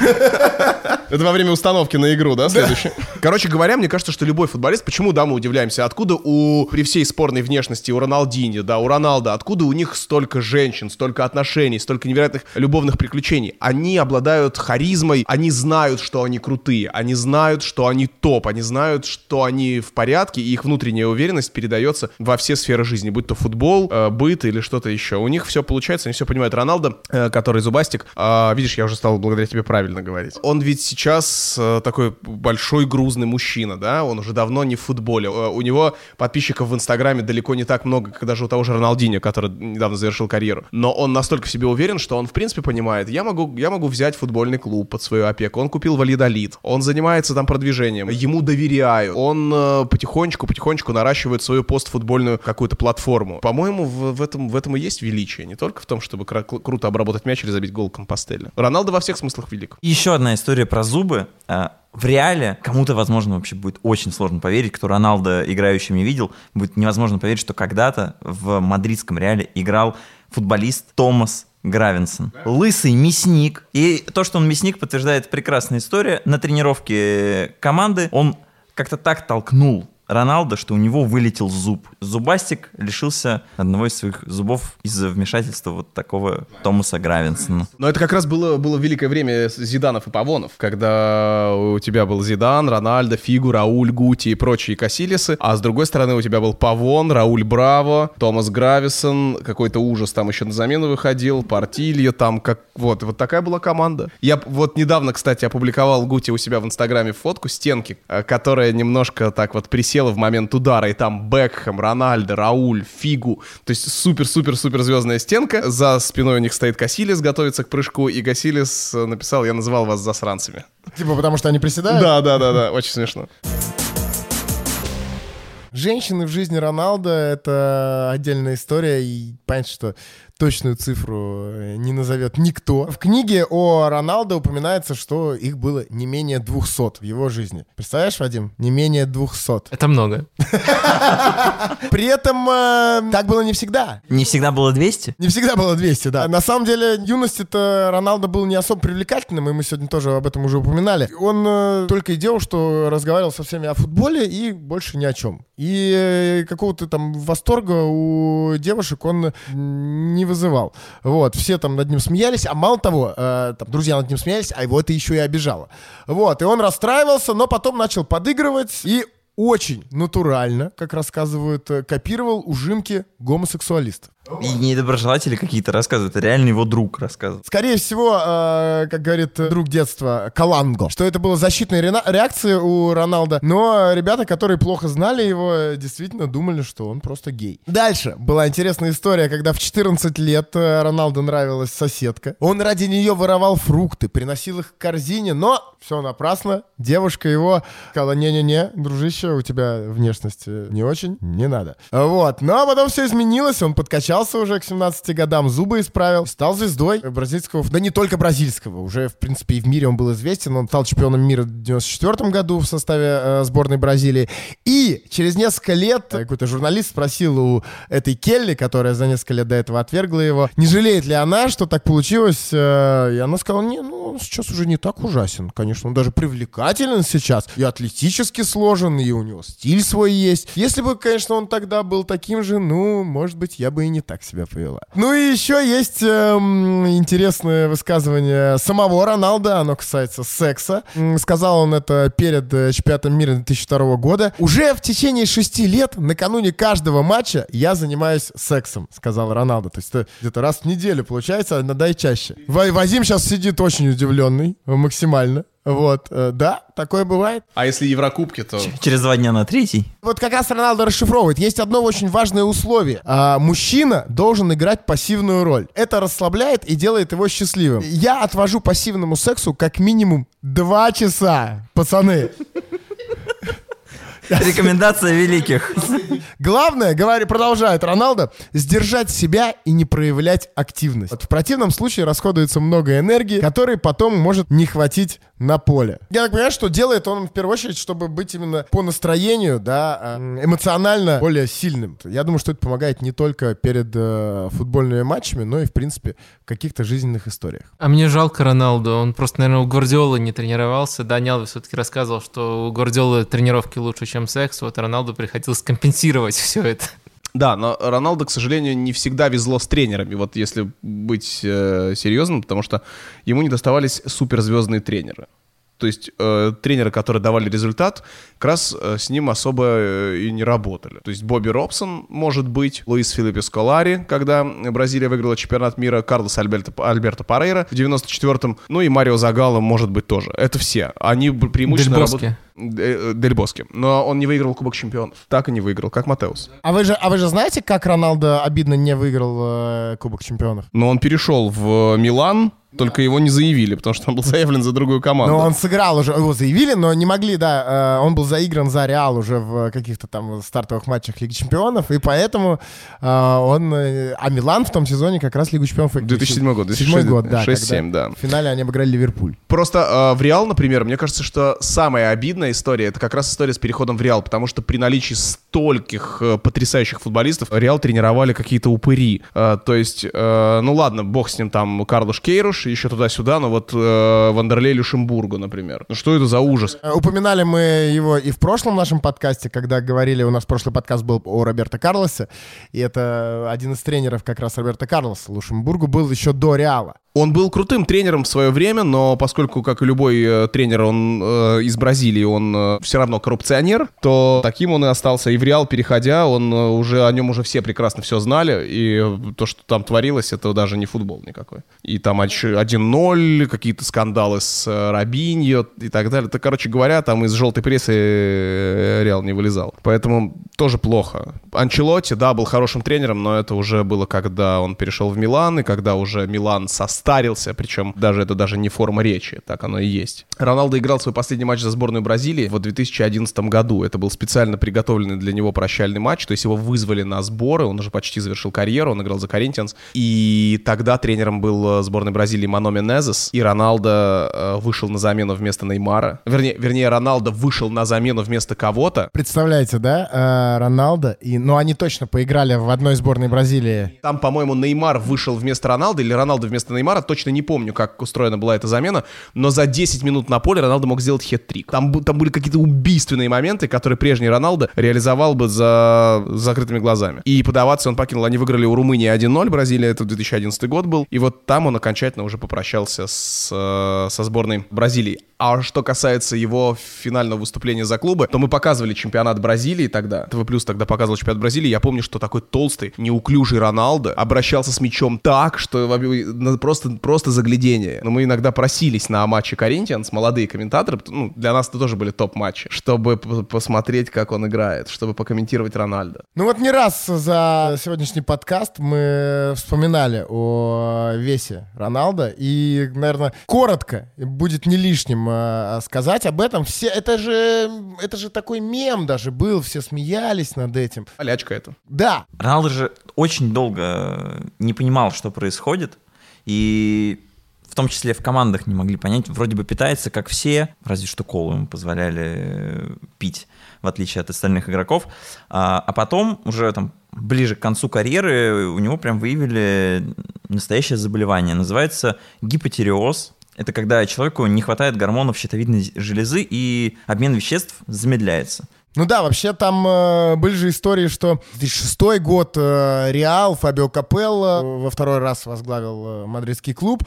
Это во время установки на игру, да, следующий? Короче говоря, мне кажется, что любой футболист, почему, да, мы удивляемся, откуда у, при всей спорной внешности у Роналдини, да, у Роналда, откуда у них столько женщин, столько отношений, столько невероятных любовных приключений. Они обладают харизмой, они знают, что они крутые, они знают, что они топ, они знают, что они в порядке, и их внутренняя уверенность передается во все сферы жизни, будь то футбол, э, быт или что-то еще. У них все получается, они все понимают. Роналдо, э, который зубастик, э, видишь, я уже стал благодаря тебе правильно говорить. Он ведь сейчас э, такой большой грузный мужчина, да, он уже давно не в футболе. Э, у него подписчиков в Инстаграме далеко не так много, как даже у того же Роналдинho, который недавно завершил карьеру. Но он настолько в себе уверен, что он, в принципе, понимает, я могу, я могу взять футбольный клуб под свою опеку. Он купил валидолит, он занимается там продвижением, ему доверяют, он э, потихонечку, потихонечку наращивает свою постфутбольную какую-то платформу. По-моему, в, в, этом, в этом и есть величие, не только в том, чтобы кр- круто обработать мяч или забить гол Компостеля. Роналдо во всех смыслах велик. Еще одна история про зубы, э, в реале кому-то, возможно, вообще будет очень сложно поверить, кто Роналдо играющим не видел, будет невозможно поверить, что когда-то в мадридском реале играл футболист Томас Гравинсон. Лысый мясник. И то, что он мясник, подтверждает прекрасная история. На тренировке команды он как-то так толкнул Роналдо, что у него вылетел зуб. Зубастик лишился одного из своих зубов из-за вмешательства вот такого Томаса Гравинсона. Но это как раз было, было великое время Зиданов и Павонов, когда у тебя был Зидан, Рональдо, Фигу, Рауль, Гути и прочие Касилисы, а с другой стороны у тебя был Павон, Рауль Браво, Томас Грависон, какой-то ужас там еще на замену выходил, Партилья там, как вот, вот такая была команда. Я вот недавно, кстати, опубликовал Гути у себя в Инстаграме фотку стенки, э, которая немножко так вот присела в момент удара, и там Бекхэм, Рональдо, Рауль, Фигу, то есть супер-супер-супер звездная стенка, за спиной у них стоит Касилис, готовится к прыжку, и Касилис э, написал, я называл вас засранцами. Типа потому что они приседают? Да, да, да, да, очень смешно. Женщины в жизни Роналда — это отдельная история, и понятно, что точную цифру э, не назовет никто. В книге о Роналдо упоминается, что их было не менее 200 в его жизни. Представляешь, Вадим? Не менее 200. Это много. При этом э, так было не всегда. Не всегда было 200? Не всегда было 200, да. На самом деле, юности-то Роналдо был не особо привлекательным, и мы сегодня тоже об этом уже упоминали. Он э, только и делал, что разговаривал со всеми о футболе и больше ни о чем. И э, какого-то там восторга у девушек он не вызывал. Вот, все там над ним смеялись, а мало того, э, там, друзья над ним смеялись, а его это еще и обижало. Вот, и он расстраивался, но потом начал подыгрывать и очень натурально, как рассказывают, э, копировал ужимки гомосексуалистов. И недоброжелатели какие-то рассказывают, это реально его друг рассказывает. Скорее всего, э, как говорит друг детства, Каланго, что это была защитная рена- реакция у Роналда, но ребята, которые плохо знали его, действительно думали, что он просто гей. Дальше была интересная история, когда в 14 лет э, Роналду нравилась соседка. Он ради нее воровал фрукты, приносил их к корзине, но все напрасно. Девушка его сказала, не-не-не, дружище, у тебя внешность э, не очень, не надо. Вот, но потом все изменилось, он подкачался уже к 17 годам, зубы исправил, стал звездой бразильского, да не только бразильского, уже, в принципе, и в мире он был известен, он стал чемпионом мира в 94 году в составе э, сборной Бразилии, и через несколько лет какой-то журналист спросил у этой Келли, которая за несколько лет до этого отвергла его, не жалеет ли она, что так получилось, э, и она сказала, не, ну, он сейчас уже не так ужасен, конечно, он даже привлекателен сейчас, и атлетически сложен, и у него стиль свой есть. Если бы, конечно, он тогда был таким же, ну, может быть, я бы и не так себя повела. Ну и еще есть эм, интересное высказывание самого Роналда, оно касается секса. Сказал он это перед э, чемпионатом мира 2002 года. Уже в течение шести лет, накануне каждого матча, я занимаюсь сексом, сказал Роналдо. То есть это где-то раз в неделю получается, а иногда и чаще. Ва- Вадим сейчас сидит очень удивленный, э, максимально. Вот, э, да, такое бывает. А если Еврокубки, то... Через два дня на третий. Вот как раз Роналдо расшифровывает. Есть одно очень важное условие. А, мужчина должен играть пассивную роль. Это расслабляет и делает его счастливым. Я отвожу пассивному сексу как минимум два часа, пацаны. Рекомендация великих. Главное, говорит, продолжает Роналдо, сдержать себя и не проявлять активность. Вот в противном случае расходуется много энергии, которой потом может не хватить на поле. Я так понимаю, что делает он в первую очередь, чтобы быть именно по настроению, да, э, эмоционально более сильным. Я думаю, что это помогает не только перед э, футбольными матчами, но и, в принципе, в каких-то жизненных историях. А мне жалко Роналду, он просто, наверное, у Гвардиолы не тренировался. Даниэл все-таки рассказывал, что у Гвардиолы тренировки лучше, чем секс, вот Роналду приходилось компенсировать все это. Да, но Роналдо, к сожалению, не всегда везло с тренерами, вот если быть э, серьезным, потому что ему не доставались суперзвездные тренеры. То есть э, тренеры, которые давали результат, как раз э, с ним особо э, и не работали. То есть Бобби Робсон, может быть, Луис Филиппе Сколари, когда Бразилия выиграла чемпионат мира, Карлос Альберто, Альберто Парейра в 94-м, ну и Марио Загало, может быть, тоже. Это все. Они преимущественно работают... Э, э, Дель Боске. Но он не выиграл Кубок Чемпионов. Так и не выиграл, как Матеус. А вы же, а вы же знаете, как Роналдо обидно не выиграл э, Кубок Чемпионов? Но он перешел в Милан, Только его не заявили, потому что он был заявлен за другую команду. Но он сыграл уже, его заявили, но не могли, да, э, он был заигран за Реал уже в каких-то там стартовых матчах Лиги Чемпионов, и поэтому э, он... э, А Милан в том сезоне как раз Лигу Чемпионов... выиграл. 2007 год, Седьмой год, да. 6-7, когда да. В финале они обыграли Ливерпуль. Просто в Реал, например, мне кажется, что самая обидная история это как раз история с переходом в Реал, потому что при наличии стольких потрясающих футболистов Реал тренировали какие-то упыри. То есть, ну ладно, бог с ним там Карлош Кейруш, еще туда-сюда, но вот э, Вандерлей Люшембургу, например. Ну что это за ужас? Э, Упоминали мы его и в прошлом нашем подкасте, когда говорили, у нас прошлый подкаст был о Роберто Карлосе, и это один из тренеров как раз Роберто Карлоса. Лушембургу был еще до Реала. Он был крутым тренером в свое время, но поскольку, как и любой э, тренер, он э, из Бразилии, он все равно коррупционер, то таким он и остался. И в Реал, переходя, он э, уже о нем уже все прекрасно все знали, и э, то, что там творилось, это даже не футбол никакой. И там оч- 1-0, какие-то скандалы с э, и так далее. Это, короче говоря, там из желтой прессы э, Реал не вылезал. Поэтому тоже плохо. Анчелотти, да, был хорошим тренером, но это уже было, когда он перешел в Милан, и когда уже Милан состарился, причем даже это даже не форма речи, так оно и есть. Роналдо играл свой последний матч за сборную Бразилии в 2011 году. Это был специально приготовленный для него прощальный матч, то есть его вызвали на сборы, он уже почти завершил карьеру, он играл за Коринтианс, и тогда тренером был э, сборной Бразилии Мано Менезес, и Роналдо э, вышел на замену вместо Неймара. Вернее, вернее, Роналдо вышел на замену вместо кого-то, Представляете, да, э, Роналдо, и, ну они точно поиграли в одной сборной Бразилии. Там, по-моему, Неймар вышел вместо Роналда или Роналдо вместо Неймара. Точно не помню, как устроена была эта замена. Но за 10 минут на поле Роналдо мог сделать хет-трик. Там, там были какие-то убийственные моменты, которые прежний Роналдо реализовал бы за закрытыми глазами. И подаваться он покинул. Они выиграли у Румынии 1-0. Бразилия, это 2011 год был. И вот там он окончательно уже попрощался с, э, со сборной Бразилии. А что касается его финального выступления за клубы, то мы показывали чемпионат Бразилии тогда. ТВ Плюс тогда показывал чемпионат Бразилии. Я помню, что такой толстый, неуклюжий Роналдо обращался с мячом так, что ну, просто, просто заглядение. Но мы иногда просились на матче Коринтианс, молодые комментаторы, ну, для нас это тоже были топ-матчи, чтобы посмотреть, как он играет, чтобы покомментировать Рональдо. Ну вот не раз за сегодняшний подкаст мы вспоминали о весе Роналда, и, наверное, коротко будет не лишним э, сказать об этом. Все, это же, это же такой мем даже был, все смеялись над этим. Полячка это. Да, Роналдо же очень долго не понимал, что происходит, и в том числе в командах не могли понять. Вроде бы питается, как все, разве что колу ему позволяли э, пить, в отличие от остальных игроков. А, а потом, уже там ближе к концу карьеры, у него прям выявили настоящее заболевание. Называется гипотиреоз. Это когда человеку не хватает гормонов щитовидной железы, и обмен веществ замедляется. Ну да, вообще там э, были же истории, что 2006 год э, Реал, Фабио Капелло э, во второй раз возглавил э, мадридский клуб,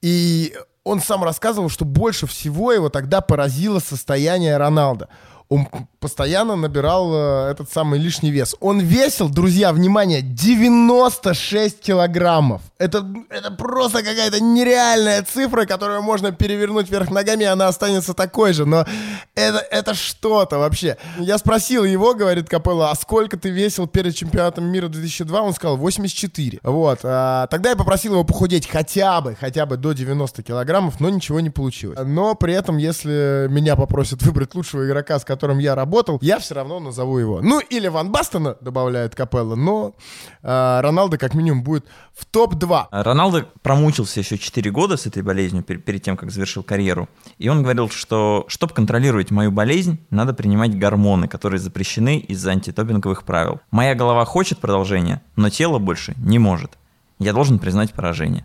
и он сам рассказывал, что больше всего его тогда поразило состояние Роналда. Он постоянно набирал э, этот самый лишний вес. Он весил, друзья, внимание, 96 килограммов. Это, это просто какая-то нереальная цифра, которую можно перевернуть вверх ногами, и она останется такой же. Но это, это что-то вообще. Я спросил его, говорит Капелло, а сколько ты весил перед чемпионатом мира 2002? Он сказал, 84. Вот. А, тогда я попросил его похудеть хотя бы, хотя бы до 90 килограммов, но ничего не получилось. Но при этом, если меня попросят выбрать лучшего игрока, с которым я работал, я все равно назову его. Ну, или Ван Бастона, добавляет Капелло, но а, Роналдо как минимум будет в топ-2. Роналдо промучился еще 4 года с этой болезнью пер- перед тем, как завершил карьеру. И он говорил, что чтобы контролировать мою болезнь, надо принимать гормоны, которые запрещены из-за антидопинговых правил. Моя голова хочет продолжения, но тело больше не может. Я должен признать поражение.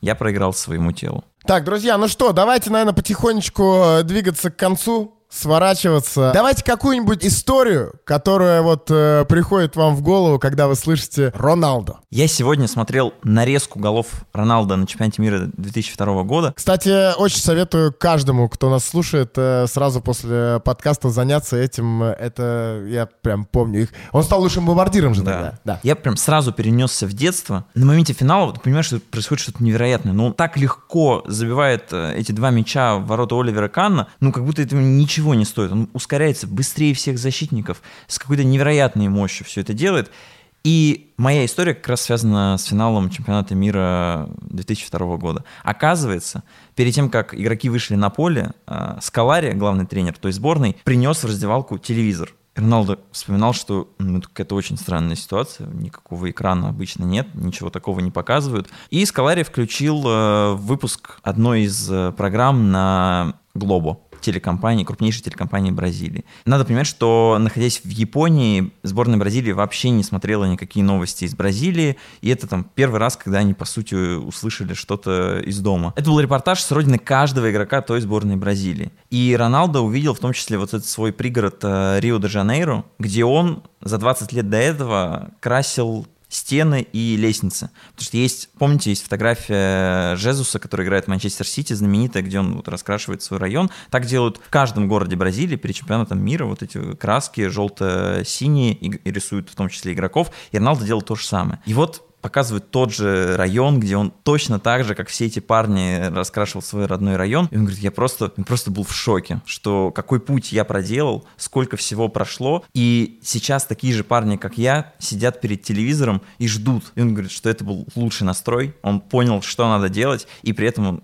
Я проиграл своему телу. Так, друзья, ну что, давайте, наверное, потихонечку э, двигаться к концу, сворачиваться. Давайте какую-нибудь историю, которая вот э, приходит вам в голову, когда вы слышите Роналдо. Я сегодня смотрел нарезку голов Роналда на чемпионате мира 2002 года. Кстати, очень советую каждому, кто нас слушает, э, сразу после подкаста заняться этим. Это я прям помню их. Он стал лучшим бомбардиром же тогда. Да. Я прям сразу перенесся в детство. На моменте финала, ты понимаешь, что происходит что-то невероятное. Но он так легко забивает э, эти два мяча в ворота Оливера Канна, ну как будто этого ничего не стоит. Он ускоряется быстрее всех защитников, с какой-то невероятной мощью все это делает. И моя история как раз связана с финалом чемпионата мира 2002 года. Оказывается, перед тем, как игроки вышли на поле, э, Скалари, главный тренер той сборной, принес в раздевалку телевизор. Роналдо вспоминал, что ну, это очень странная ситуация, никакого экрана обычно нет, ничего такого не показывают. И Скалари включил э, выпуск одной из э, программ на Глобо телекомпании, крупнейшей телекомпании Бразилии. Надо понимать, что находясь в Японии, сборная Бразилии вообще не смотрела никакие новости из Бразилии, и это там первый раз, когда они, по сути, услышали что-то из дома. Это был репортаж с родины каждого игрока той сборной Бразилии. И Роналдо увидел в том числе вот этот свой пригород э, Рио-де-Жанейро, где он за 20 лет до этого красил стены и лестницы. Потому что есть, помните, есть фотография Жезуса, который играет в Манчестер Сити, знаменитая, где он вот раскрашивает свой район. Так делают в каждом городе Бразилии перед чемпионатом мира. Вот эти краски желто-синие и рисуют в том числе игроков. И Роналдо делал то же самое. И вот показывает тот же район, где он точно так же, как все эти парни, раскрашивал свой родной район. И он говорит, я просто, просто был в шоке, что какой путь я проделал, сколько всего прошло. И сейчас такие же парни, как я, сидят перед телевизором и ждут. И он говорит, что это был лучший настрой. Он понял, что надо делать. И при этом он,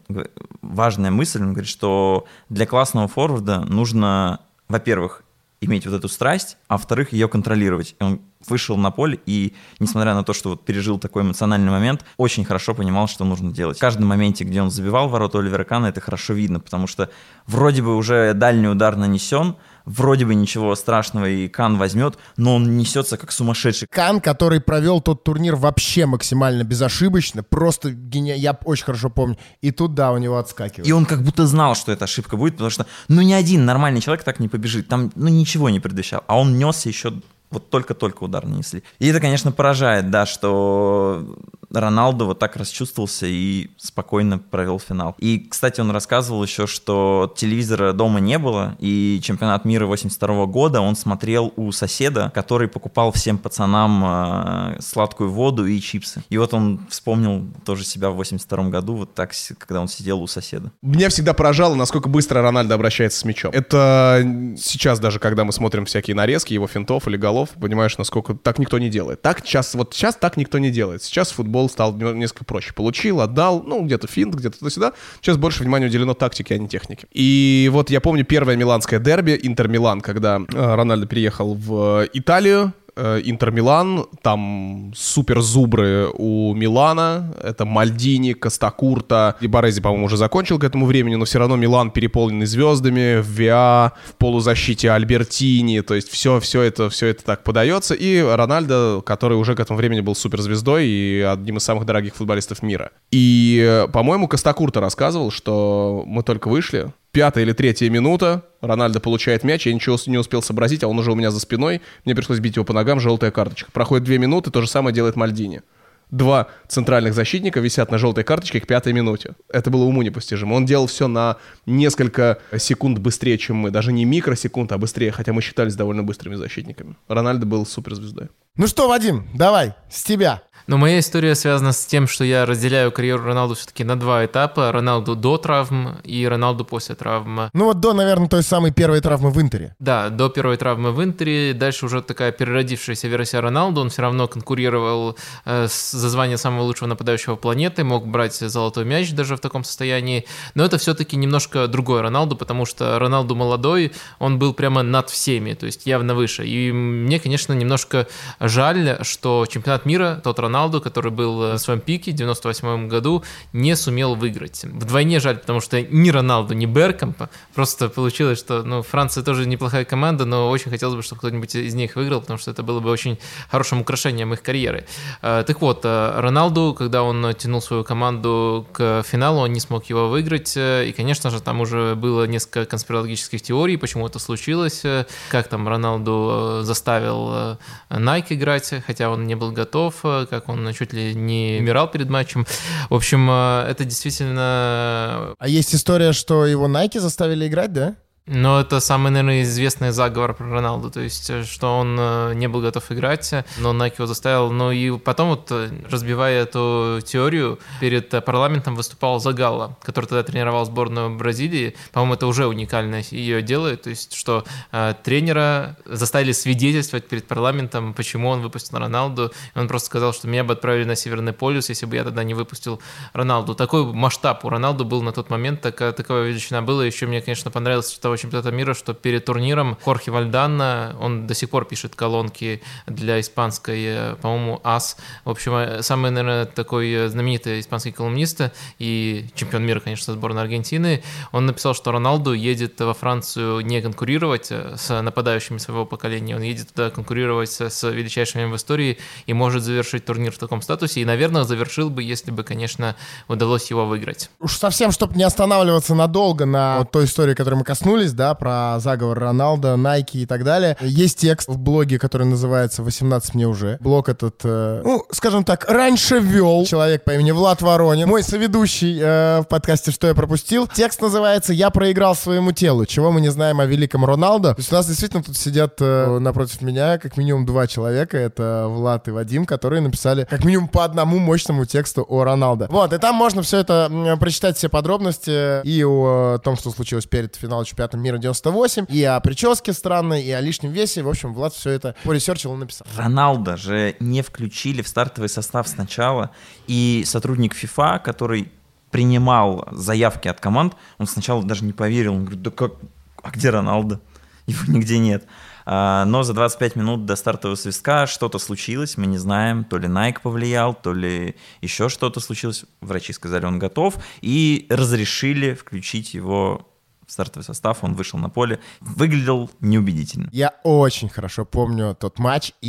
важная мысль, он говорит, что для классного форварда нужно, во-первых, иметь вот эту страсть, а во-вторых, ее контролировать. И он вышел на поле и, несмотря на то, что вот пережил такой эмоциональный момент, очень хорошо понимал, что нужно делать. В каждом моменте, где он забивал ворота Оливера Кана, это хорошо видно, потому что вроде бы уже дальний удар нанесен, вроде бы ничего страшного, и Кан возьмет, но он несется как сумасшедший. Кан, который провел тот турнир вообще максимально безошибочно, просто гения... я очень хорошо помню. И тут, да, у него отскакивает. И он как будто знал, что эта ошибка будет, потому что, ну, ни один нормальный человек так не побежит. Там, ну, ничего не предвещал. А он несся еще вот только-только удар нанесли. И это, конечно, поражает, да, что Роналду вот так расчувствовался и спокойно провел финал. И, кстати, он рассказывал еще, что телевизора дома не было, и чемпионат мира 82 года он смотрел у соседа, который покупал всем пацанам э, сладкую воду и чипсы. И вот он вспомнил тоже себя в 82 году, вот так, когда он сидел у соседа. Меня всегда поражало, насколько быстро Рональдо обращается с мячом. Это сейчас даже, когда мы смотрим всякие нарезки его финтов или голов, понимаешь, насколько так никто не делает. Так сейчас, вот сейчас так никто не делает. Сейчас футбол футбол стал несколько проще. Получил, отдал, ну, где-то финт, где-то туда-сюда. Сейчас больше внимания уделено тактике, а не технике. И вот я помню первое миланское дерби, Интер-Милан, когда э, Рональдо переехал в Италию, Э, Интер Милан, там супер зубры у Милана, это Мальдини, Костакурта, и Борези, по-моему, уже закончил к этому времени, но все равно Милан переполненный звездами, в ВИА, в полузащите Альбертини, то есть все, все это, все это так подается, и Рональдо, который уже к этому времени был суперзвездой и одним из самых дорогих футболистов мира. И, по-моему, Костакурта рассказывал, что мы только вышли, пятая или третья минута, Рональдо получает мяч, я ничего не успел сообразить, а он уже у меня за спиной, мне пришлось бить его по ногам, желтая карточка. Проходит две минуты, то же самое делает Мальдини. Два центральных защитника висят на желтой карточке к пятой минуте. Это было уму непостижимо. Он делал все на несколько секунд быстрее, чем мы. Даже не микросекунд, а быстрее, хотя мы считались довольно быстрыми защитниками. Рональдо был суперзвездой. Ну что, Вадим, давай, с тебя. Но моя история связана с тем, что я разделяю карьеру Роналду все-таки на два этапа. Роналду до травм и Роналду после травмы. Ну вот до, наверное, той самой первой травмы в Интере. Да, до первой травмы в Интере. Дальше уже такая переродившаяся версия Роналду. Он все равно конкурировал э, за звание самого лучшего нападающего планеты, мог брать золотой мяч даже в таком состоянии. Но это все-таки немножко другой Роналду, потому что Роналду молодой, он был прямо над всеми, то есть явно выше. И мне, конечно, немножко жаль, что чемпионат мира, тот Роналду, Роналду, который был э, в своем пике в 98 году, не сумел выиграть. Вдвойне жаль, потому что ни Роналду, ни Беркомпа. Просто получилось, что ну, Франция тоже неплохая команда, но очень хотелось бы, чтобы кто-нибудь из них выиграл, потому что это было бы очень хорошим украшением их карьеры. Э, так вот, э, Роналду, когда он тянул свою команду к финалу, он не смог его выиграть. И, конечно же, там уже было несколько конспирологических теорий, почему это случилось, как там Роналду заставил Nike играть, хотя он не был готов, как как он чуть ли не умирал перед матчем. В общем, э, это действительно... А есть история, что его Nike заставили играть, да? Но это самый, наверное, известный заговор про Роналду, то есть, э, что он э, не был готов играть, но Nike его заставил. Ну и потом вот, э, разбивая эту теорию, перед парламентом выступал Загала, который тогда тренировал сборную Бразилии. По-моему, это уже уникально ее делает, то есть, что э, тренера заставили свидетельствовать перед парламентом, почему он выпустил Роналду. И он просто сказал, что меня бы отправили на Северный полюс, если бы я тогда не выпустил Роналду. Такой масштаб у Роналду был на тот момент, такая, такая величина была. Еще мне, конечно, понравилось, что того чемпионата мира, что перед турниром Хорхе Вальданна, он до сих пор пишет колонки для испанской, э, по-моему, АС. В общем, э, самый, наверное, такой э, знаменитый испанский колумнист и чемпион мира, конечно, сборной Аргентины. Он написал, что Роналду едет во Францию не конкурировать с нападающими своего поколения, он едет туда конкурировать с величайшими в истории и может завершить турнир в таком статусе. И, наверное, завершил бы, если бы, конечно, удалось его выиграть. Уж совсем, чтобы не останавливаться надолго на вот той истории, которой мы коснулись, да, про заговор Роналда, Nike и так далее. Есть текст в блоге, который называется «18 мне уже». Блог этот, э, ну, скажем так, раньше вел человек по имени Влад Воронин, мой соведущий э, в подкасте «Что я пропустил». Текст называется «Я проиграл своему телу. Чего мы не знаем о великом Роналдо». То есть у нас действительно тут сидят э, напротив меня как минимум два человека. Это Влад и Вадим, которые написали как минимум по одному мощному тексту о Роналдо. Вот, и там можно все это прочитать, все подробности и о том, что случилось перед финалом чемпионата мира 98, и о прическе странной, и о лишнем весе. В общем, Влад все это поресерчил и написал. Роналда же не включили в стартовый состав сначала, и сотрудник FIFA, который принимал заявки от команд, он сначала даже не поверил, он говорит, да как, а где Роналдо? Его нигде нет. А, но за 25 минут до стартового свистка что-то случилось, мы не знаем, то ли Nike повлиял, то ли еще что-то случилось. Врачи сказали, он готов, и разрешили включить его стартовый состав, он вышел на поле, выглядел неубедительно. Я очень хорошо помню тот матч, и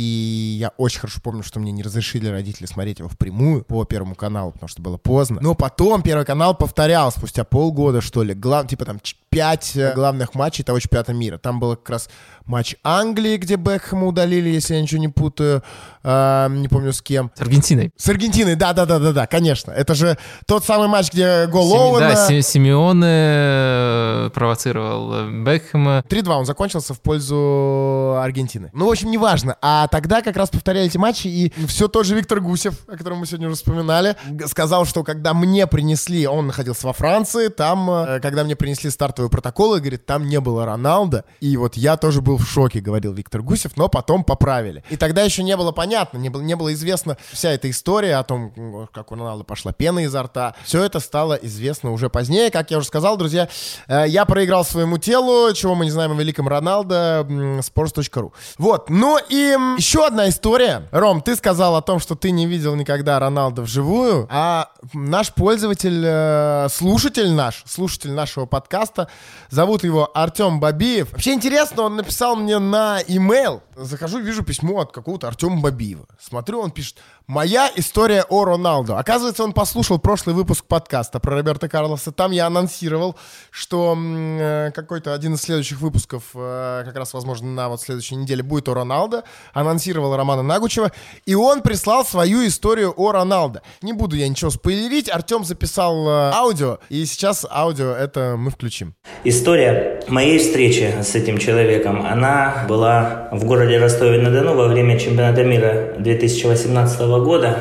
я очень хорошо помню, что мне не разрешили родители смотреть его впрямую по Первому каналу, потому что было поздно. Но потом Первый канал повторял спустя полгода, что ли, глав, типа там пять э, главных матчей того чемпионата мира. Там было как раз матч Англии, где Бекхэма удалили, если я ничего не путаю, э, не помню с кем. С Аргентиной. С Аргентиной, да-да-да-да-да, конечно. Это же тот самый матч, где гол Семи, Оуэна... Да, Симеоне э, провоцировал э, Бекхэма. 3-2 он закончился в пользу Аргентины. Ну, в общем, неважно. А тогда как раз повторяли эти матчи, и все тот же Виктор Гусев, о котором мы сегодня уже вспоминали, сказал, что когда мне принесли, он находился во Франции, там, когда мне принесли стартовый стартовые протоколы, говорит, там не было Роналда. И вот я тоже был в шоке, говорил Виктор Гусев, но потом поправили. И тогда еще не было понятно, не было, не было известно вся эта история о том, как у Роналда пошла пена изо рта. Все это стало известно уже позднее. Как я уже сказал, друзья, э, я проиграл своему телу, чего мы не знаем о великом Роналдо, sports.ru. Вот, ну и еще одна история. Ром, ты сказал о том, что ты не видел никогда Роналда вживую, а наш пользователь, э, слушатель наш, слушатель нашего подкаста Зовут его Артем Бабиев. Вообще интересно, он написал мне на имейл. Захожу, вижу письмо от какого-то Артема Бабиева. Смотрю, он пишет «Моя история о Роналду». Оказывается, он послушал прошлый выпуск подкаста про Роберта Карлоса. Там я анонсировал, что э, какой-то один из следующих выпусков, э, как раз, возможно, на вот следующей неделе будет о Роналдо. Анонсировал Романа Нагучева. И он прислал свою историю о Роналдо. Не буду я ничего спойлерить. Артем записал э, аудио, и сейчас аудио это мы включим. История моей встречи с этим человеком, она была в городе Ростове-на-Дону во время чемпионата мира 2018 года.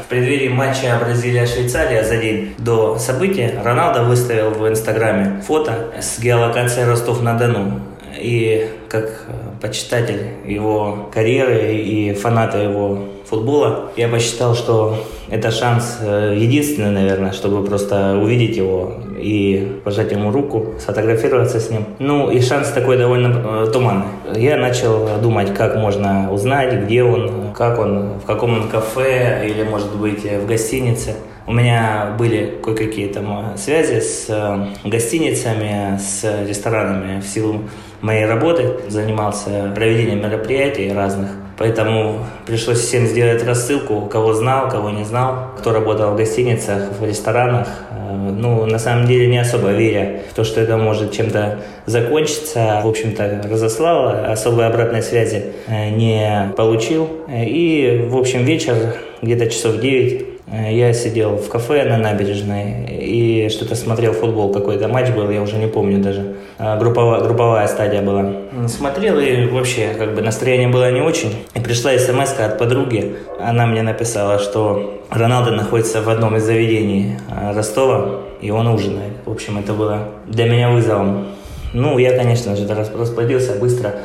В преддверии матча Бразилия-Швейцария за день до события Роналдо выставил в Инстаграме фото с геолокацией Ростов-на-Дону. И как почитатель его карьеры и фаната его футбола, я посчитал, что это шанс э, единственный, наверное, чтобы просто увидеть его и пожать ему руку, сфотографироваться с ним. Ну и шанс такой довольно э, туманный. Я начал думать, как можно узнать, где он, как он, в каком он кафе или, может быть, в гостинице. У меня были кое-какие там связи с э, гостиницами, с ресторанами в силу моей работы. Занимался проведением мероприятий разных. Поэтому пришлось всем сделать рассылку, кого знал, кого не знал, кто работал в гостиницах, в ресторанах. Э, ну, на самом деле, не особо веря в то, что это может чем-то закончиться. В общем-то, разослал, особой обратной связи э, не получил. И, в общем, вечер, где-то часов 9, Э, я сидел в кафе на набережной и что-то смотрел футбол, какой-то матч был, я уже не помню даже. Э, групповая, групповая стадия была. Смотрел и вообще как бы настроение было не очень. И пришла смс от подруги. Она мне написала, что Роналдо находится в одном из заведений э, Ростова, и он ужинает. В общем, это было для меня вызовом. Ну, я, конечно же, расплодился быстро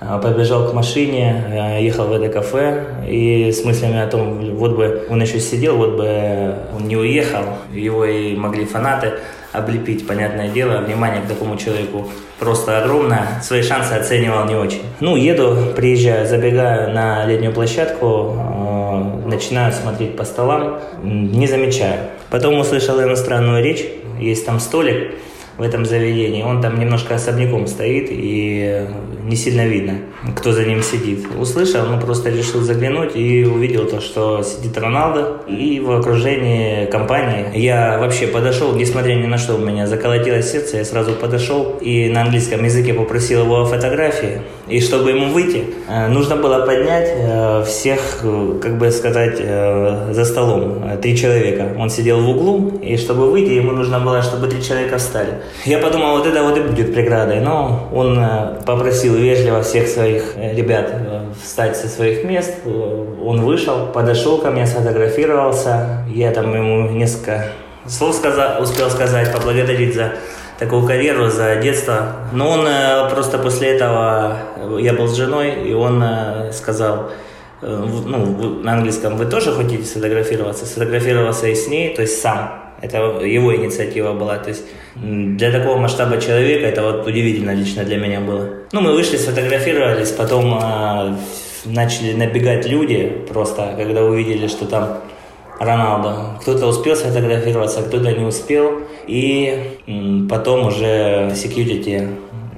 а, побежал к машине, а, ехал в это кафе и с мыслями о том, вот бы он еще сидел, вот бы он не уехал, его и могли фанаты облепить, понятное дело, внимание к такому человеку просто огромное, свои шансы оценивал не очень. Ну, еду, приезжаю, забегаю на летнюю площадку, а, начинаю смотреть по столам, не замечаю. Потом услышал иностранную речь, есть там столик, в этом заведении. Он там немножко особняком стоит и не сильно видно, кто за ним сидит. Услышал, ну просто решил заглянуть и увидел то, что сидит Роналдо и в окружении компании. Я вообще подошел, несмотря ни на что, у меня заколотилось сердце, я сразу подошел и на английском языке попросил его о фотографии. И чтобы ему выйти, э, нужно было поднять э, всех, э, как бы сказать, за столом. Три человека. Он сидел в углу, и чтобы выйти, ему нужно было, чтобы три человека встали. Я подумал, вот это вот и будет преградой. Но он попросил вежливо всех своих ребят встать со своих мест. Он вышел, подошел ко мне, сфотографировался. Я там ему несколько слов сказал, успел сказать, поблагодарить за такую карьеру за детство. Но он э, просто после этого, э, я был с женой, и он э, сказал, ну, на английском, вы тоже хотите сфотографироваться? Сфотографировался и с ней, то есть сам. Это его инициатива была. То есть для такого масштаба человека это вот удивительно лично для меня было. Ну, мы вышли, сфотографировались, потом начали набегать люди, просто когда увидели, что там Роналдо. Кто-то успел сфотографироваться, кто-то не успел. И потом уже security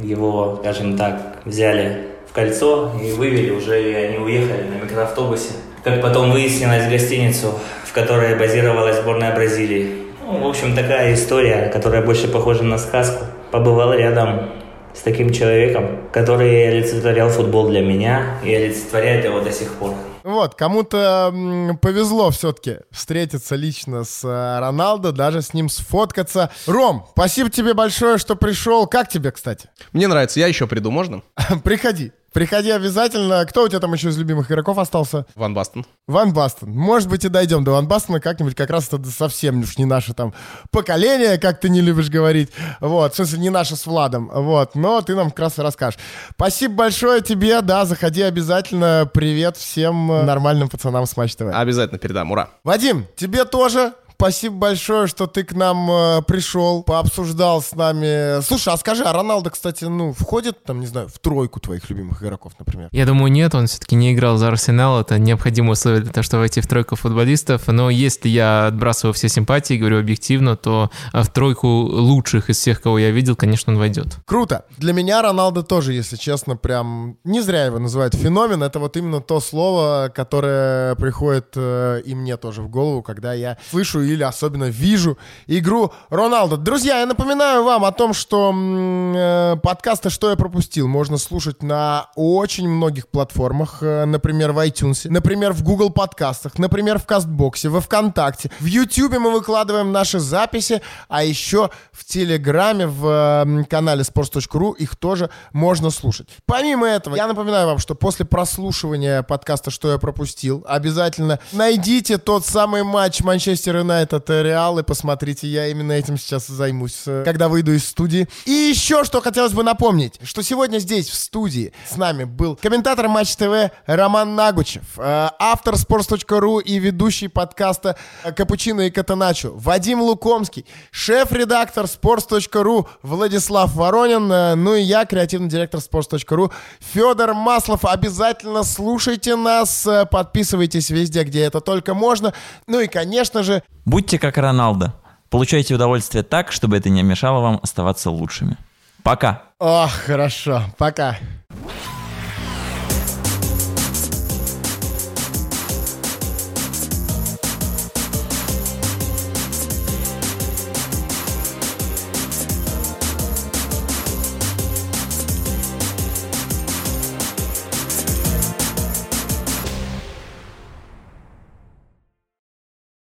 его, скажем так, взяли в кольцо и вывели уже, и они уехали на микроавтобусе. Как потом выяснилось, в гостиницу, в которой базировалась сборная Бразилии. Ну, в общем, такая история, которая больше похожа на сказку. Побывал рядом с таким человеком, который олицетворял футбол для меня и олицетворяет его до сих пор. Вот, кому-то повезло все-таки встретиться лично с э, Роналдо, даже с ним сфоткаться. Ром, спасибо тебе большое, что пришел. Как тебе, кстати? Мне нравится, я еще приду, можно? Приходи. Приходи обязательно. Кто у тебя там еще из любимых игроков остался? Ван Бастон. Ван Бастон. Может быть, и дойдем до Ван Бастона как-нибудь. Как раз это совсем уж не наше там поколение, как ты не любишь говорить. Вот, в смысле, не наше с Владом. Вот, но ты нам как раз и расскажешь. Спасибо большое тебе, да, заходи обязательно. Привет всем нормальным пацанам с Матч ТВ. Обязательно передам, ура. Вадим, тебе тоже спасибо большое, что ты к нам э, пришел, пообсуждал с нами. Слушай, а скажи, а Роналдо, кстати, ну, входит, там, не знаю, в тройку твоих любимых игроков, например? Я думаю, нет, он все-таки не играл за Арсенал, это необходимое условие для того, чтобы войти в тройку футболистов, но если я отбрасываю все симпатии, говорю объективно, то в тройку лучших из всех, кого я видел, конечно, он войдет. Круто. Для меня Роналдо тоже, если честно, прям не зря его называют феномен, это вот именно то слово, которое приходит э, и мне тоже в голову, когда я слышу или особенно вижу игру Роналдо. Друзья, я напоминаю вам о том, что э, подкасты «Что я пропустил» можно слушать на очень многих платформах, э, например, в iTunes, например, в Google подкастах, например, в Кастбоксе, во Вконтакте. В YouTube мы выкладываем наши записи, а еще в Телеграме, в э, канале sports.ru их тоже можно слушать. Помимо этого, я напоминаю вам, что после прослушивания подкаста «Что я пропустил», обязательно найдите тот самый матч Манчестер Юнайтед этот Реал, и посмотрите, я именно этим сейчас займусь, э, когда выйду из студии. И еще что хотелось бы напомнить, что сегодня здесь, в студии, с нами был комментатор Матч ТВ Роман Нагучев, э, автор sports.ru и ведущий подкаста Капучино и Катаначо Вадим Лукомский, шеф-редактор sports.ru Владислав Воронин, э, ну и я, креативный директор sports.ru Федор Маслов. Обязательно слушайте нас, подписывайтесь везде, где это только можно. Ну и, конечно же, Будьте как Роналдо. Получайте удовольствие так, чтобы это не мешало вам оставаться лучшими. Пока. Ох, хорошо. Пока.